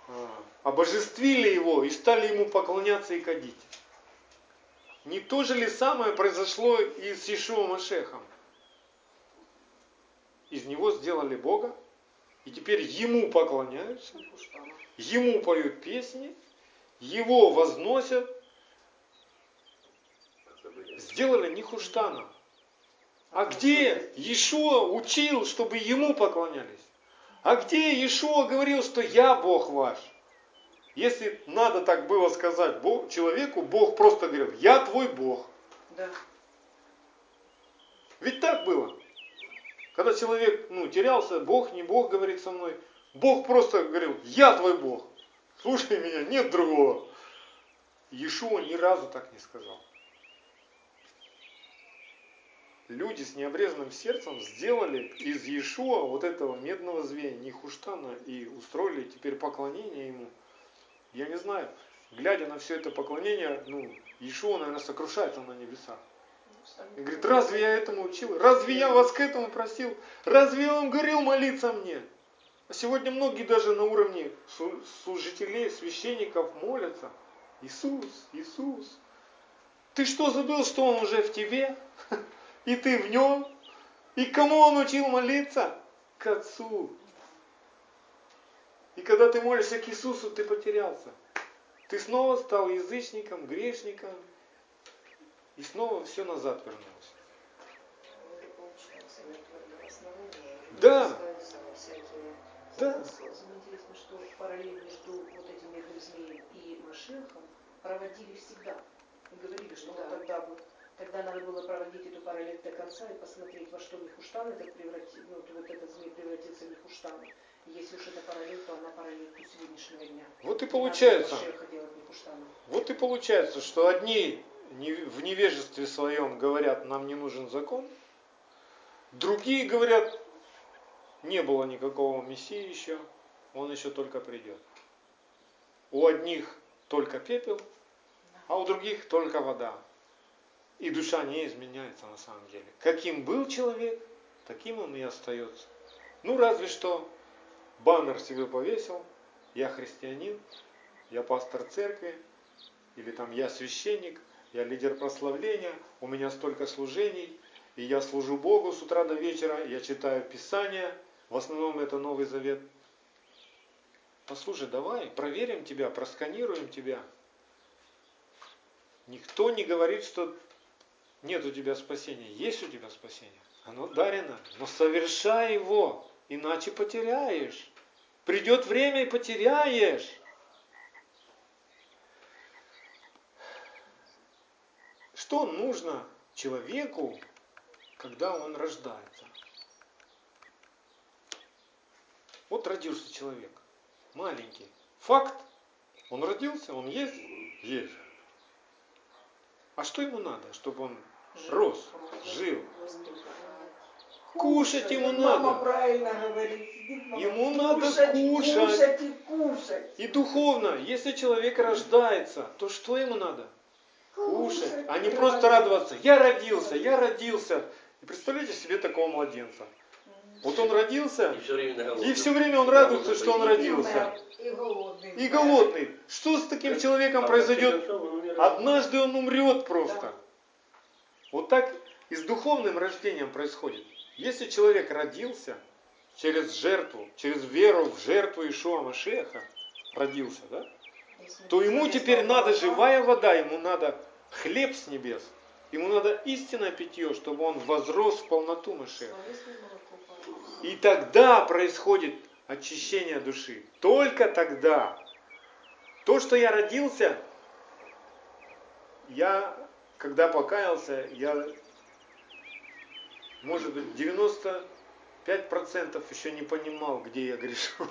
а, обожествили его и стали ему поклоняться и кадить. Не то же ли самое произошло и с Ишуа Машехом? Из него сделали Бога, и теперь ему поклоняются, ему поют песни, его возносят, сделали Нихуштана. А где Иешуа учил, чтобы ему поклонялись? А где Иешуа говорил, что я Бог ваш? Если надо так было сказать Бог, человеку, Бог просто говорил, я твой Бог. Да. Ведь так было. Когда человек ну, терялся, Бог, не Бог говорит со мной. Бог просто говорил, я твой Бог. Слушай меня, нет другого. Иешуа ни разу так не сказал люди с необрезанным сердцем сделали из Иешуа вот этого медного звенья, Нихуштана, и устроили теперь поклонение ему. Я не знаю, глядя на все это поклонение, ну, Иешуа, наверное, сокрушается на небесах. И говорит, разве я этому учил? Разве я вас к этому просил? Разве я вам говорил молиться мне? А сегодня многие даже на уровне служителей, священников молятся. Иисус, Иисус. Ты что забыл, что Он уже в тебе? и ты в нем. И кому он учил молиться? К Отцу. И когда ты молишься к Иисусу, ты потерялся. Ты снова стал язычником, грешником, и снова все назад вернулось. Да. Да. Интересно, что параллель между вот этим медным змеем и Машехом проводили всегда. И говорили, что да. тогда вот Тогда надо было проводить эту параллель до конца и посмотреть, во что Михуштан этот превратил, ну, вот этот змей превратился в Михуштана. Если уж это параллель, то она параллель до сегодняшнего дня. Вот и получается, вот и получается, что одни в невежестве своем говорят, нам не нужен закон, другие говорят, не было никакого Мессии еще, он еще только придет. У одних только пепел, а у других только вода. И душа не изменяется на самом деле. Каким был человек, таким он и остается. Ну, разве что баннер себе повесил, я христианин, я пастор церкви, или там я священник, я лидер прославления, у меня столько служений, и я служу Богу с утра до вечера, я читаю Писание, в основном это Новый Завет. Послушай, давай, проверим тебя, просканируем тебя. Никто не говорит, что нет у тебя спасения, есть у тебя спасение. Оно дарено, но совершай его, иначе потеряешь. Придет время и потеряешь. Что нужно человеку, когда он рождается? Вот родился человек, маленький. Факт, он родился, он есть? Есть. А что ему надо, чтобы он рос, жил? Кушать ему надо. Мама правильно говорит. Ему надо кушать. Кушать и кушать. И духовно, если человек рождается, то что ему надо? Кушать, а не просто радоваться. Я родился, я родился. И представляете себе такого младенца. Вот он родился, и все время, и все время он радуется, что он родился. И голодный. И голодный. Что с таким человеком произойдет? Однажды он умрет просто. Вот так и с духовным рождением происходит. Если человек родился через жертву, через веру в жертву Ишуа Машеха, родился, да? То ему теперь надо живая вода, ему надо хлеб с небес. Ему надо истинное питье, чтобы он возрос в полноту Машеха. И тогда происходит очищение души. Только тогда. То, что я родился, я, когда покаялся, я, может быть, 95% еще не понимал, где я грешу.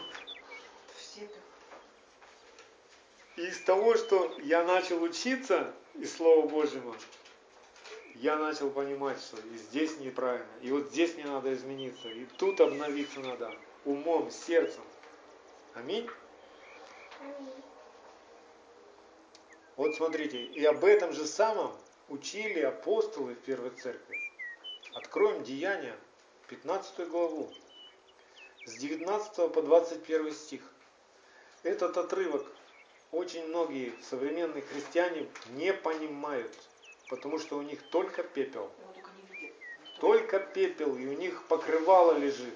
И из того, что я начал учиться из Слова Божьего, я начал понимать, что и здесь неправильно, и вот здесь мне надо измениться, и тут обновиться надо умом, сердцем. Аминь. Вот смотрите, и об этом же самом учили апостолы в Первой Церкви. Откроем Деяния, 15 главу, с 19 по 21 стих. Этот отрывок очень многие современные христиане не понимают, потому что у них только пепел. Только пепел, и у них покрывало лежит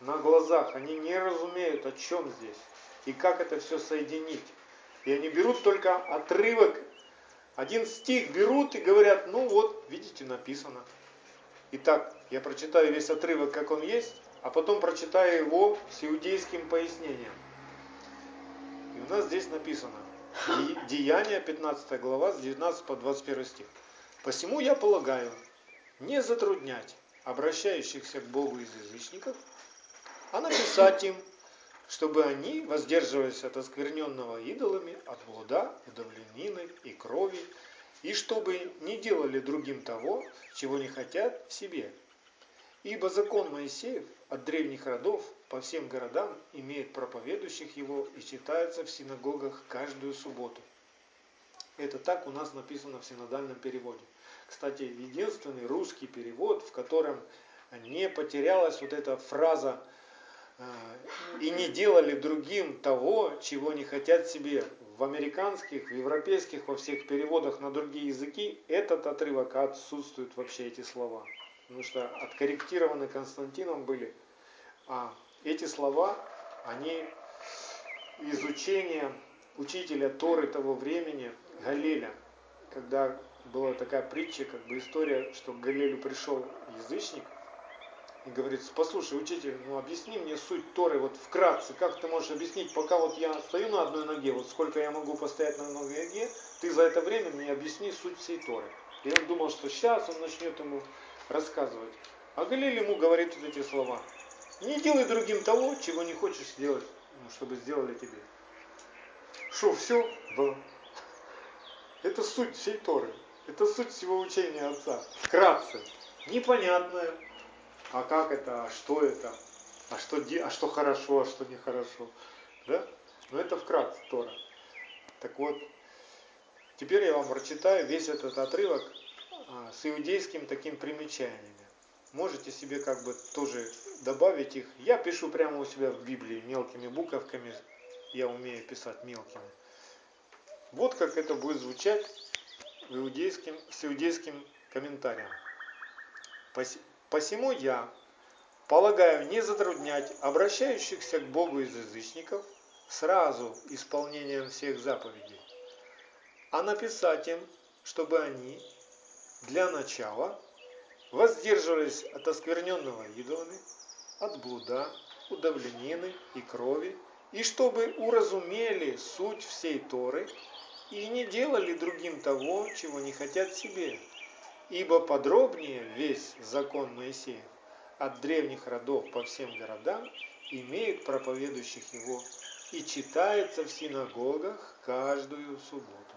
на глазах. Они не разумеют, о чем здесь и как это все соединить. И они берут только отрывок, один стих берут и говорят, ну вот, видите, написано. Итак, я прочитаю весь отрывок, как он есть, а потом прочитаю его с иудейским пояснением. И у нас здесь написано, Деяние, 15 глава, с 19 по 21 стих. «Посему я полагаю, не затруднять обращающихся к Богу из язычников, а написать им, чтобы они воздерживались от оскверненного идолами, от блуда, удавленины и крови, и чтобы не делали другим того, чего не хотят себе. Ибо закон Моисеев от древних родов по всем городам имеет проповедующих его и читается в синагогах каждую субботу. Это так у нас написано в синодальном переводе. Кстати, единственный русский перевод, в котором не потерялась вот эта фраза и не делали другим того, чего не хотят себе. В американских, в европейских, во всех переводах на другие языки этот отрывок отсутствуют вообще эти слова. Потому что откорректированы Константином были. А эти слова, они изучение учителя Торы того времени, Галеля, когда была такая притча, как бы история, что к Галелю пришел язычник – и говорит, послушай, учитель, ну объясни мне суть Торы, вот вкратце, как ты можешь объяснить, пока вот я стою на одной ноге, вот сколько я могу постоять на одной ноге, ты за это время мне объясни суть всей Торы. И он думал, что сейчас он начнет ему рассказывать. А Галиль ему говорит вот эти слова. Не делай другим того, чего не хочешь сделать, ну, чтобы сделали тебе. Что, все? Да. Это суть всей Торы. Это суть всего учения Отца. Вкратце. Непонятное, а как это, а что это, а что, а что хорошо, а что нехорошо. Да? Но это вкратце Тора. Так вот, теперь я вам прочитаю весь этот отрывок с иудейским таким примечаниями. Можете себе как бы тоже добавить их. Я пишу прямо у себя в Библии мелкими буковками. Я умею писать мелкими. Вот как это будет звучать в иудейским, с иудейским комментарием. Посему я полагаю не затруднять обращающихся к Богу из язычников сразу исполнением всех заповедей, а написать им, чтобы они для начала воздерживались от оскверненного идолами, от блуда, удавленины и крови, и чтобы уразумели суть всей Торы и не делали другим того, чего не хотят себе, Ибо подробнее весь закон Моисеев от древних родов по всем городам имеет проповедующих его и читается в синагогах каждую субботу.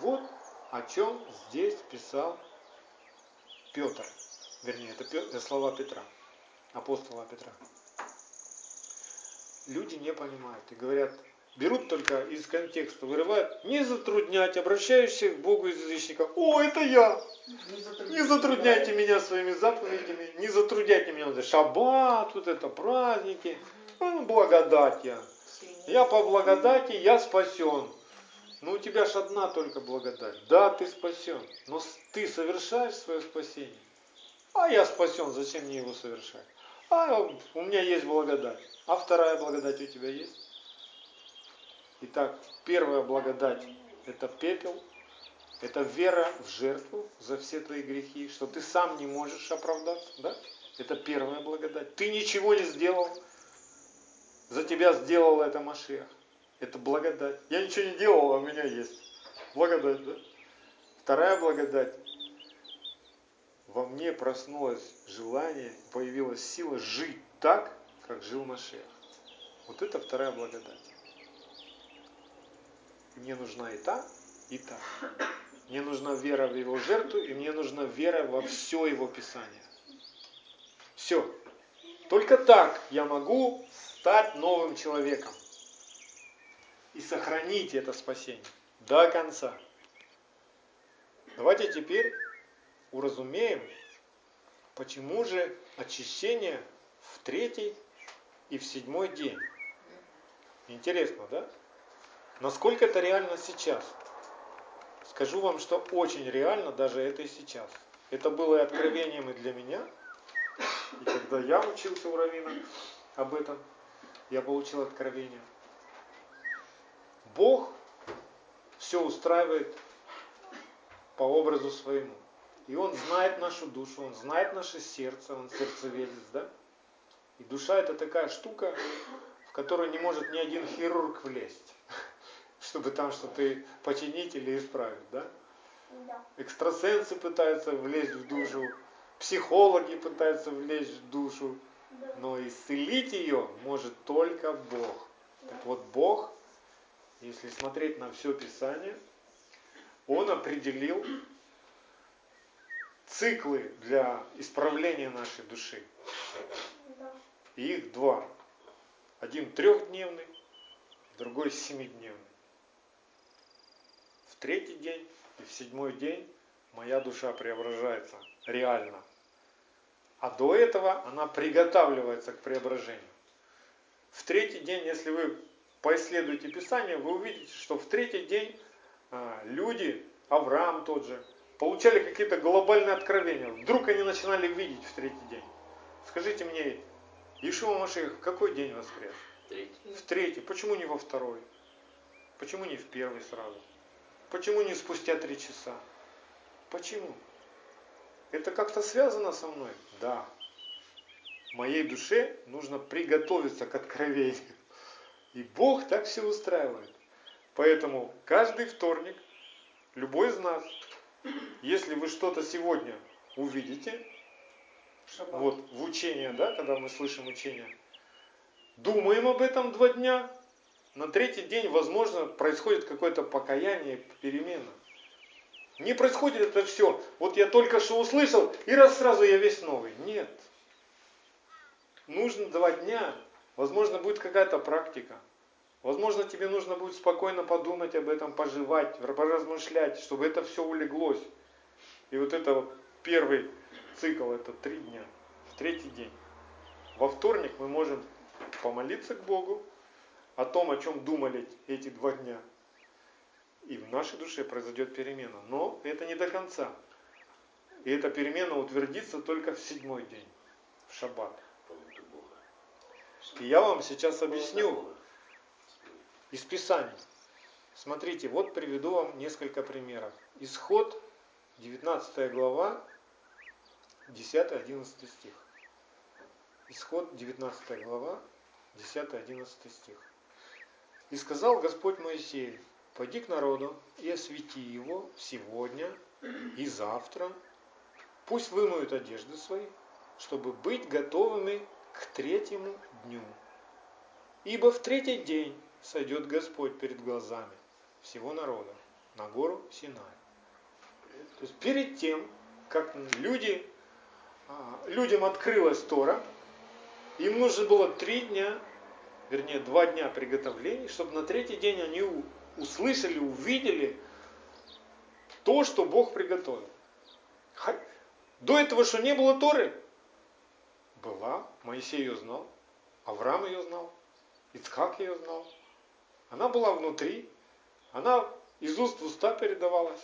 Вот о чем здесь писал Петр. Вернее, это слова Петра, апостола Петра. Люди не понимают и говорят, берут только из контекста, вырывают, не затруднять обращающихся к Богу из язычников. О, это я! Не затрудняйте меня своими заповедями, не затрудняйте меня. Вот шаббат, вот это праздники, ну, благодать я. Я по благодати, я спасен. Ну у тебя же одна только благодать. Да, ты спасен, но ты совершаешь свое спасение. А я спасен, зачем мне его совершать? А у меня есть благодать. А вторая благодать у тебя есть? Итак, первая благодать – это пепел, это вера в жертву за все твои грехи, что ты сам не можешь оправдаться, да? Это первая благодать. Ты ничего не сделал, за тебя сделал это Машех. Это благодать. Я ничего не делал, а у меня есть. Благодать, да? Вторая благодать. Во мне проснулось желание, появилась сила жить так, как жил Машех. Вот это вторая благодать. мне нужна и та, и та. Мне нужна вера в его жертву, и мне нужна вера во все его Писание. Все. Только так я могу стать новым человеком и сохранить это спасение до конца. Давайте теперь уразумеем, почему же очищение в третий и в седьмой день. Интересно, да? Насколько это реально сейчас? Скажу вам, что очень реально даже это и сейчас. Это было и откровением и для меня. И когда я учился у Равина об этом, я получил откровение. Бог все устраивает по образу своему. И Он знает нашу душу, Он знает наше сердце, Он сердцеведец, да? И душа это такая штука, в которую не может ни один хирург влезть, чтобы там что-то починить или исправить, да? Экстрасенсы пытаются влезть в душу, психологи пытаются влезть в душу, но исцелить ее может только Бог. Так вот, Бог, если смотреть на все Писание, Он определил циклы для исправления нашей души. И их два. Один трехдневный, другой семидневный. В третий день и в седьмой день моя душа преображается реально. А до этого она приготавливается к преображению. В третий день, если вы поисследуете Писание, вы увидите, что в третий день а, люди, Авраам тот же, получали какие-то глобальные откровения. Вдруг они начинали видеть в третий день. Скажите мне, Ишуа Машех в какой день воскрес? Третий. В третий. Почему не во второй? Почему не в первый сразу? Почему не спустя три часа? Почему? Это как-то связано со мной? Да. Моей душе нужно приготовиться к откровению. И Бог так все устраивает. Поэтому каждый вторник, любой из нас, если вы что-то сегодня увидите, Шаббат. вот в учение, да, когда мы слышим учение, думаем об этом два дня, на третий день, возможно, происходит какое-то покаяние, перемена. Не происходит это все. Вот я только что услышал, и раз сразу я весь новый. Нет. Нужно два дня. Возможно, будет какая-то практика. Возможно, тебе нужно будет спокойно подумать об этом, пожевать, поразмышлять, чтобы это все улеглось. И вот это вот первый цикл, это три дня. В третий день. Во вторник мы можем помолиться к Богу о том, о чем думали эти два дня. И в нашей душе произойдет перемена. Но это не до конца. И эта перемена утвердится только в седьмой день, в шаббат. Полнота Бога. И я вам сейчас объясню из Писаний. Смотрите, вот приведу вам несколько примеров. Исход, 19 глава, 10-11 стих. Исход, 19 глава, 10-11 стих. «И сказал Господь Моисею, пойди к народу и освети его сегодня и завтра, пусть вымоют одежды свои, чтобы быть готовыми к третьему дню. Ибо в третий день сойдет Господь перед глазами всего народа на гору Синай. То есть перед тем, как люди, а, людям открылась Тора, им нужно было три дня, вернее два дня приготовлений, чтобы на третий день они услышали, увидели то, что Бог приготовил. До этого, что не было Торы, была, Моисей ее знал, Авраам ее знал, Ицхак ее знал. Она была внутри, она из уст в уста передавалась.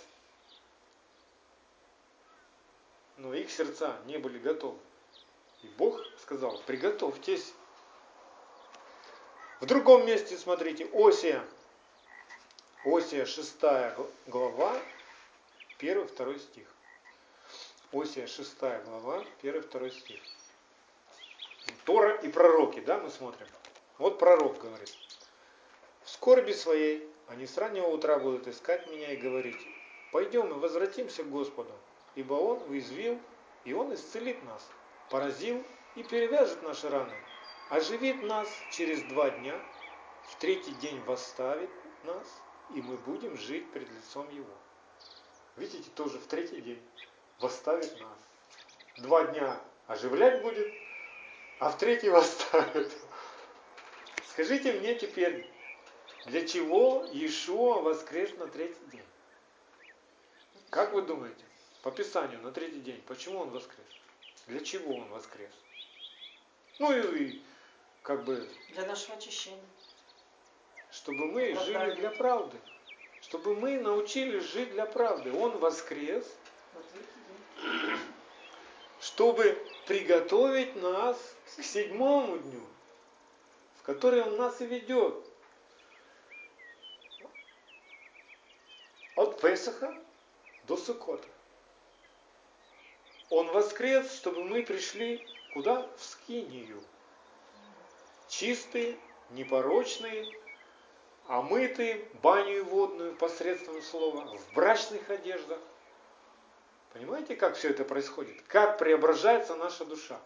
Но их сердца не были готовы. И Бог сказал, приготовьтесь. В другом месте, смотрите, Осия, Осия 6 глава, 1-2 стих. Осия 6 глава, 1-2 стих. Тора и пророки, да, мы смотрим. Вот пророк говорит. В скорби своей они с раннего утра будут искать меня и говорить, пойдем и возвратимся к Господу, ибо Он уязвил, и Он исцелит нас, поразил и перевяжет наши раны, оживит нас через два дня, в третий день восставит нас и мы будем жить пред лицом Его. Видите, тоже в третий день восставит нас. Два дня оживлять будет, а в третий восставит. Скажите мне теперь, для чего Иешуа воскрес на третий день? Как вы думаете? По Писанию на третий день. Почему он воскрес? Для чего он воскрес? Ну и как бы... Для нашего очищения. Чтобы мы жили для правды. Чтобы мы научились жить для правды. Он воскрес, чтобы приготовить нас к седьмому дню, в который Он нас и ведет. От Песаха до Сукота. Он воскрес, чтобы мы пришли куда? В Скинию. Чистые, непорочные, омытые баню водную посредством слова, в брачных одеждах. Понимаете, как все это происходит? Как преображается наша душа?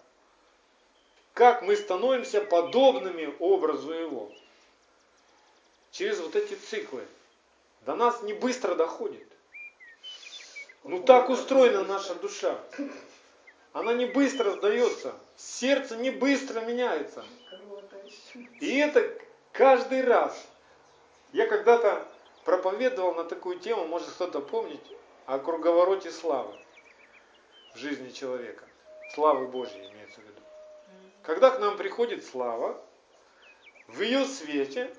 Как мы становимся подобными образу Его? Через вот эти циклы. До нас не быстро доходит. Ну так устроена наша душа. Она не быстро сдается. Сердце не быстро меняется. И это каждый раз. Я когда-то проповедовал на такую тему, может кто-то помнит, о круговороте славы в жизни человека. Славы Божьей. Когда к нам приходит слава, в ее свете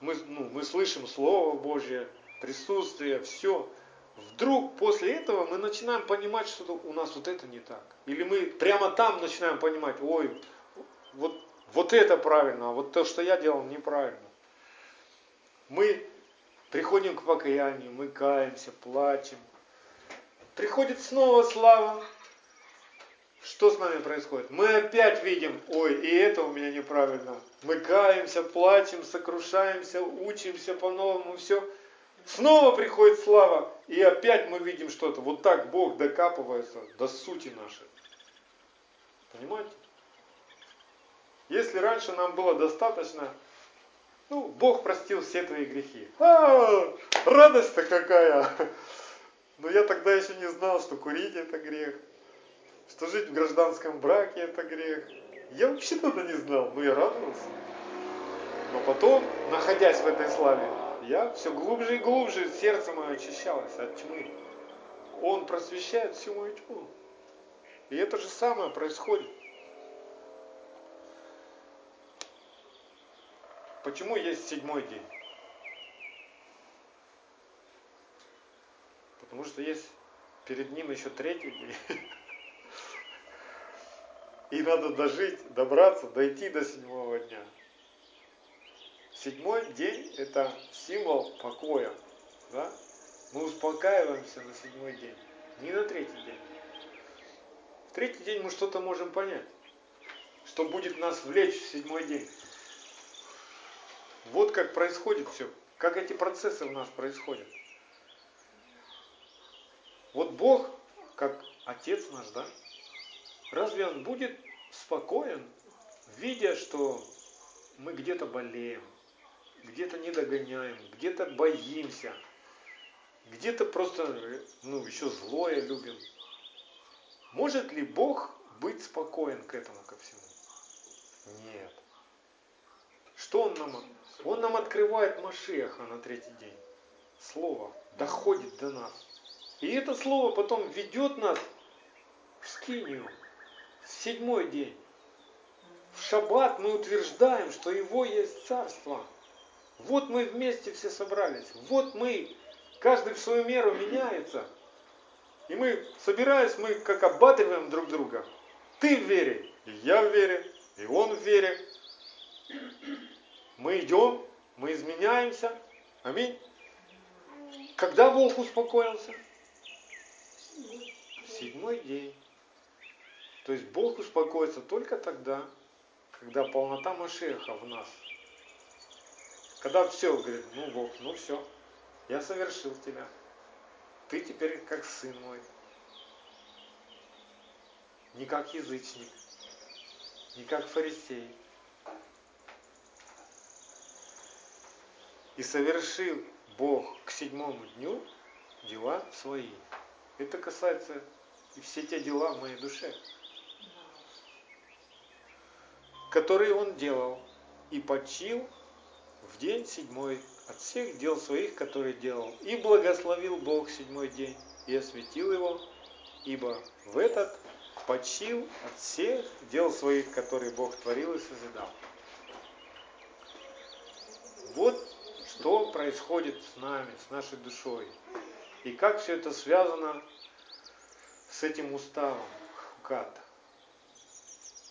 мы, ну, мы слышим Слово Божье, присутствие, все – вдруг после этого мы начинаем понимать, что у нас вот это не так. Или мы прямо там начинаем понимать, ой, вот, вот это правильно, а вот то, что я делал, неправильно. Мы приходим к покаянию, мы каемся, плачем. Приходит снова слава. Что с нами происходит? Мы опять видим, ой, и это у меня неправильно. Мы каемся, плачем, сокрушаемся, учимся по-новому, все. Снова приходит слава, и опять мы видим что-то. Вот так Бог докапывается до сути нашей. Понимаете? Если раньше нам было достаточно, ну, Бог простил все твои грехи. А, радость-то какая! Но я тогда еще не знал, что курить это грех, что жить в гражданском браке это грех. Я вообще тогда не знал, но я радовался. Но потом, находясь в этой славе, я все глубже и глубже, сердце мое очищалось от тьмы. Он просвещает всю мою тьму. И это же самое происходит. Почему есть седьмой день? Потому что есть перед ним еще третий день. И надо дожить, добраться, дойти до седьмого дня. Седьмой день – это символ покоя. Да? Мы успокаиваемся на седьмой день, не на третий день. В третий день мы что-то можем понять, что будет нас влечь в седьмой день. Вот как происходит все, как эти процессы у нас происходят. Вот Бог, как Отец наш, да, разве Он будет спокоен, видя, что мы где-то болеем, где-то не догоняем, где-то боимся, где-то просто ну, еще злое любим. Может ли Бог быть спокоен к этому, ко всему? Нет. Что Он нам? Он нам открывает Машеха на третий день. Слово доходит до нас. И это слово потом ведет нас в Скинию, седьмой день. В шаббат мы утверждаем, что Его есть царство – вот мы вместе все собрались. Вот мы, каждый в свою меру меняется. И мы, собираясь, мы как обатываем друг друга. Ты в вере, и я в вере, и он в вере. Мы идем, мы изменяемся. Аминь. Когда Бог успокоился? Седьмой день. То есть Бог успокоится только тогда, когда полнота Машеха в нас – когда все, говорит, ну Бог, ну все, я совершил тебя. Ты теперь как сын мой. Не как язычник, не как фарисей. И совершил Бог к седьмому дню дела свои. Это касается и все те дела в моей душе, которые Он делал, и почил в день седьмой от всех дел своих, которые делал. И благословил Бог седьмой день, и осветил его, ибо в этот почил от всех дел своих, которые Бог творил и созидал. Вот что происходит с нами, с нашей душой. И как все это связано с этим уставом Хуката.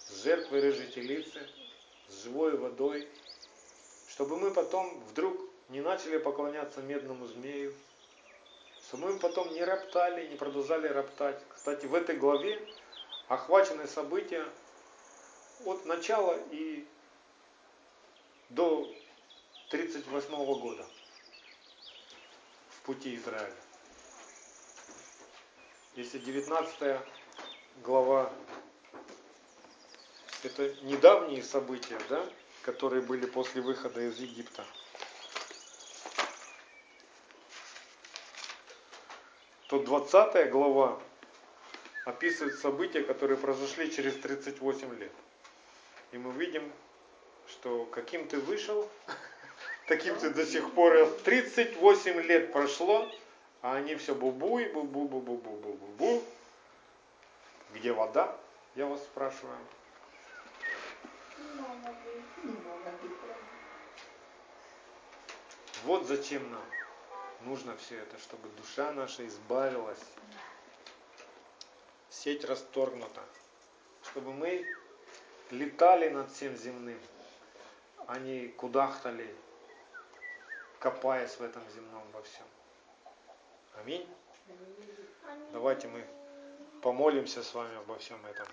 С жертвой рыжей телицы, с живой водой, чтобы мы потом вдруг не начали поклоняться медному змею, чтобы мы потом не роптали, не продолжали роптать. Кстати, в этой главе охвачены события от начала и до 1938 года в пути Израиля. Если 19 глава это недавние события, да, которые были после выхода из Египта. То 20 глава описывает события, которые произошли через 38 лет. И мы видим, что каким ты вышел, таким ты до сих пор. 38 лет прошло, а они все бубу и бубу бубу бубу бубу. Где вода? Я вас спрашиваю. Вот зачем нам нужно все это, чтобы душа наша избавилась. Сеть расторгнута. Чтобы мы летали над всем земным, а не кудахтали, копаясь в этом земном во всем. Аминь. Давайте мы помолимся с вами обо всем этом.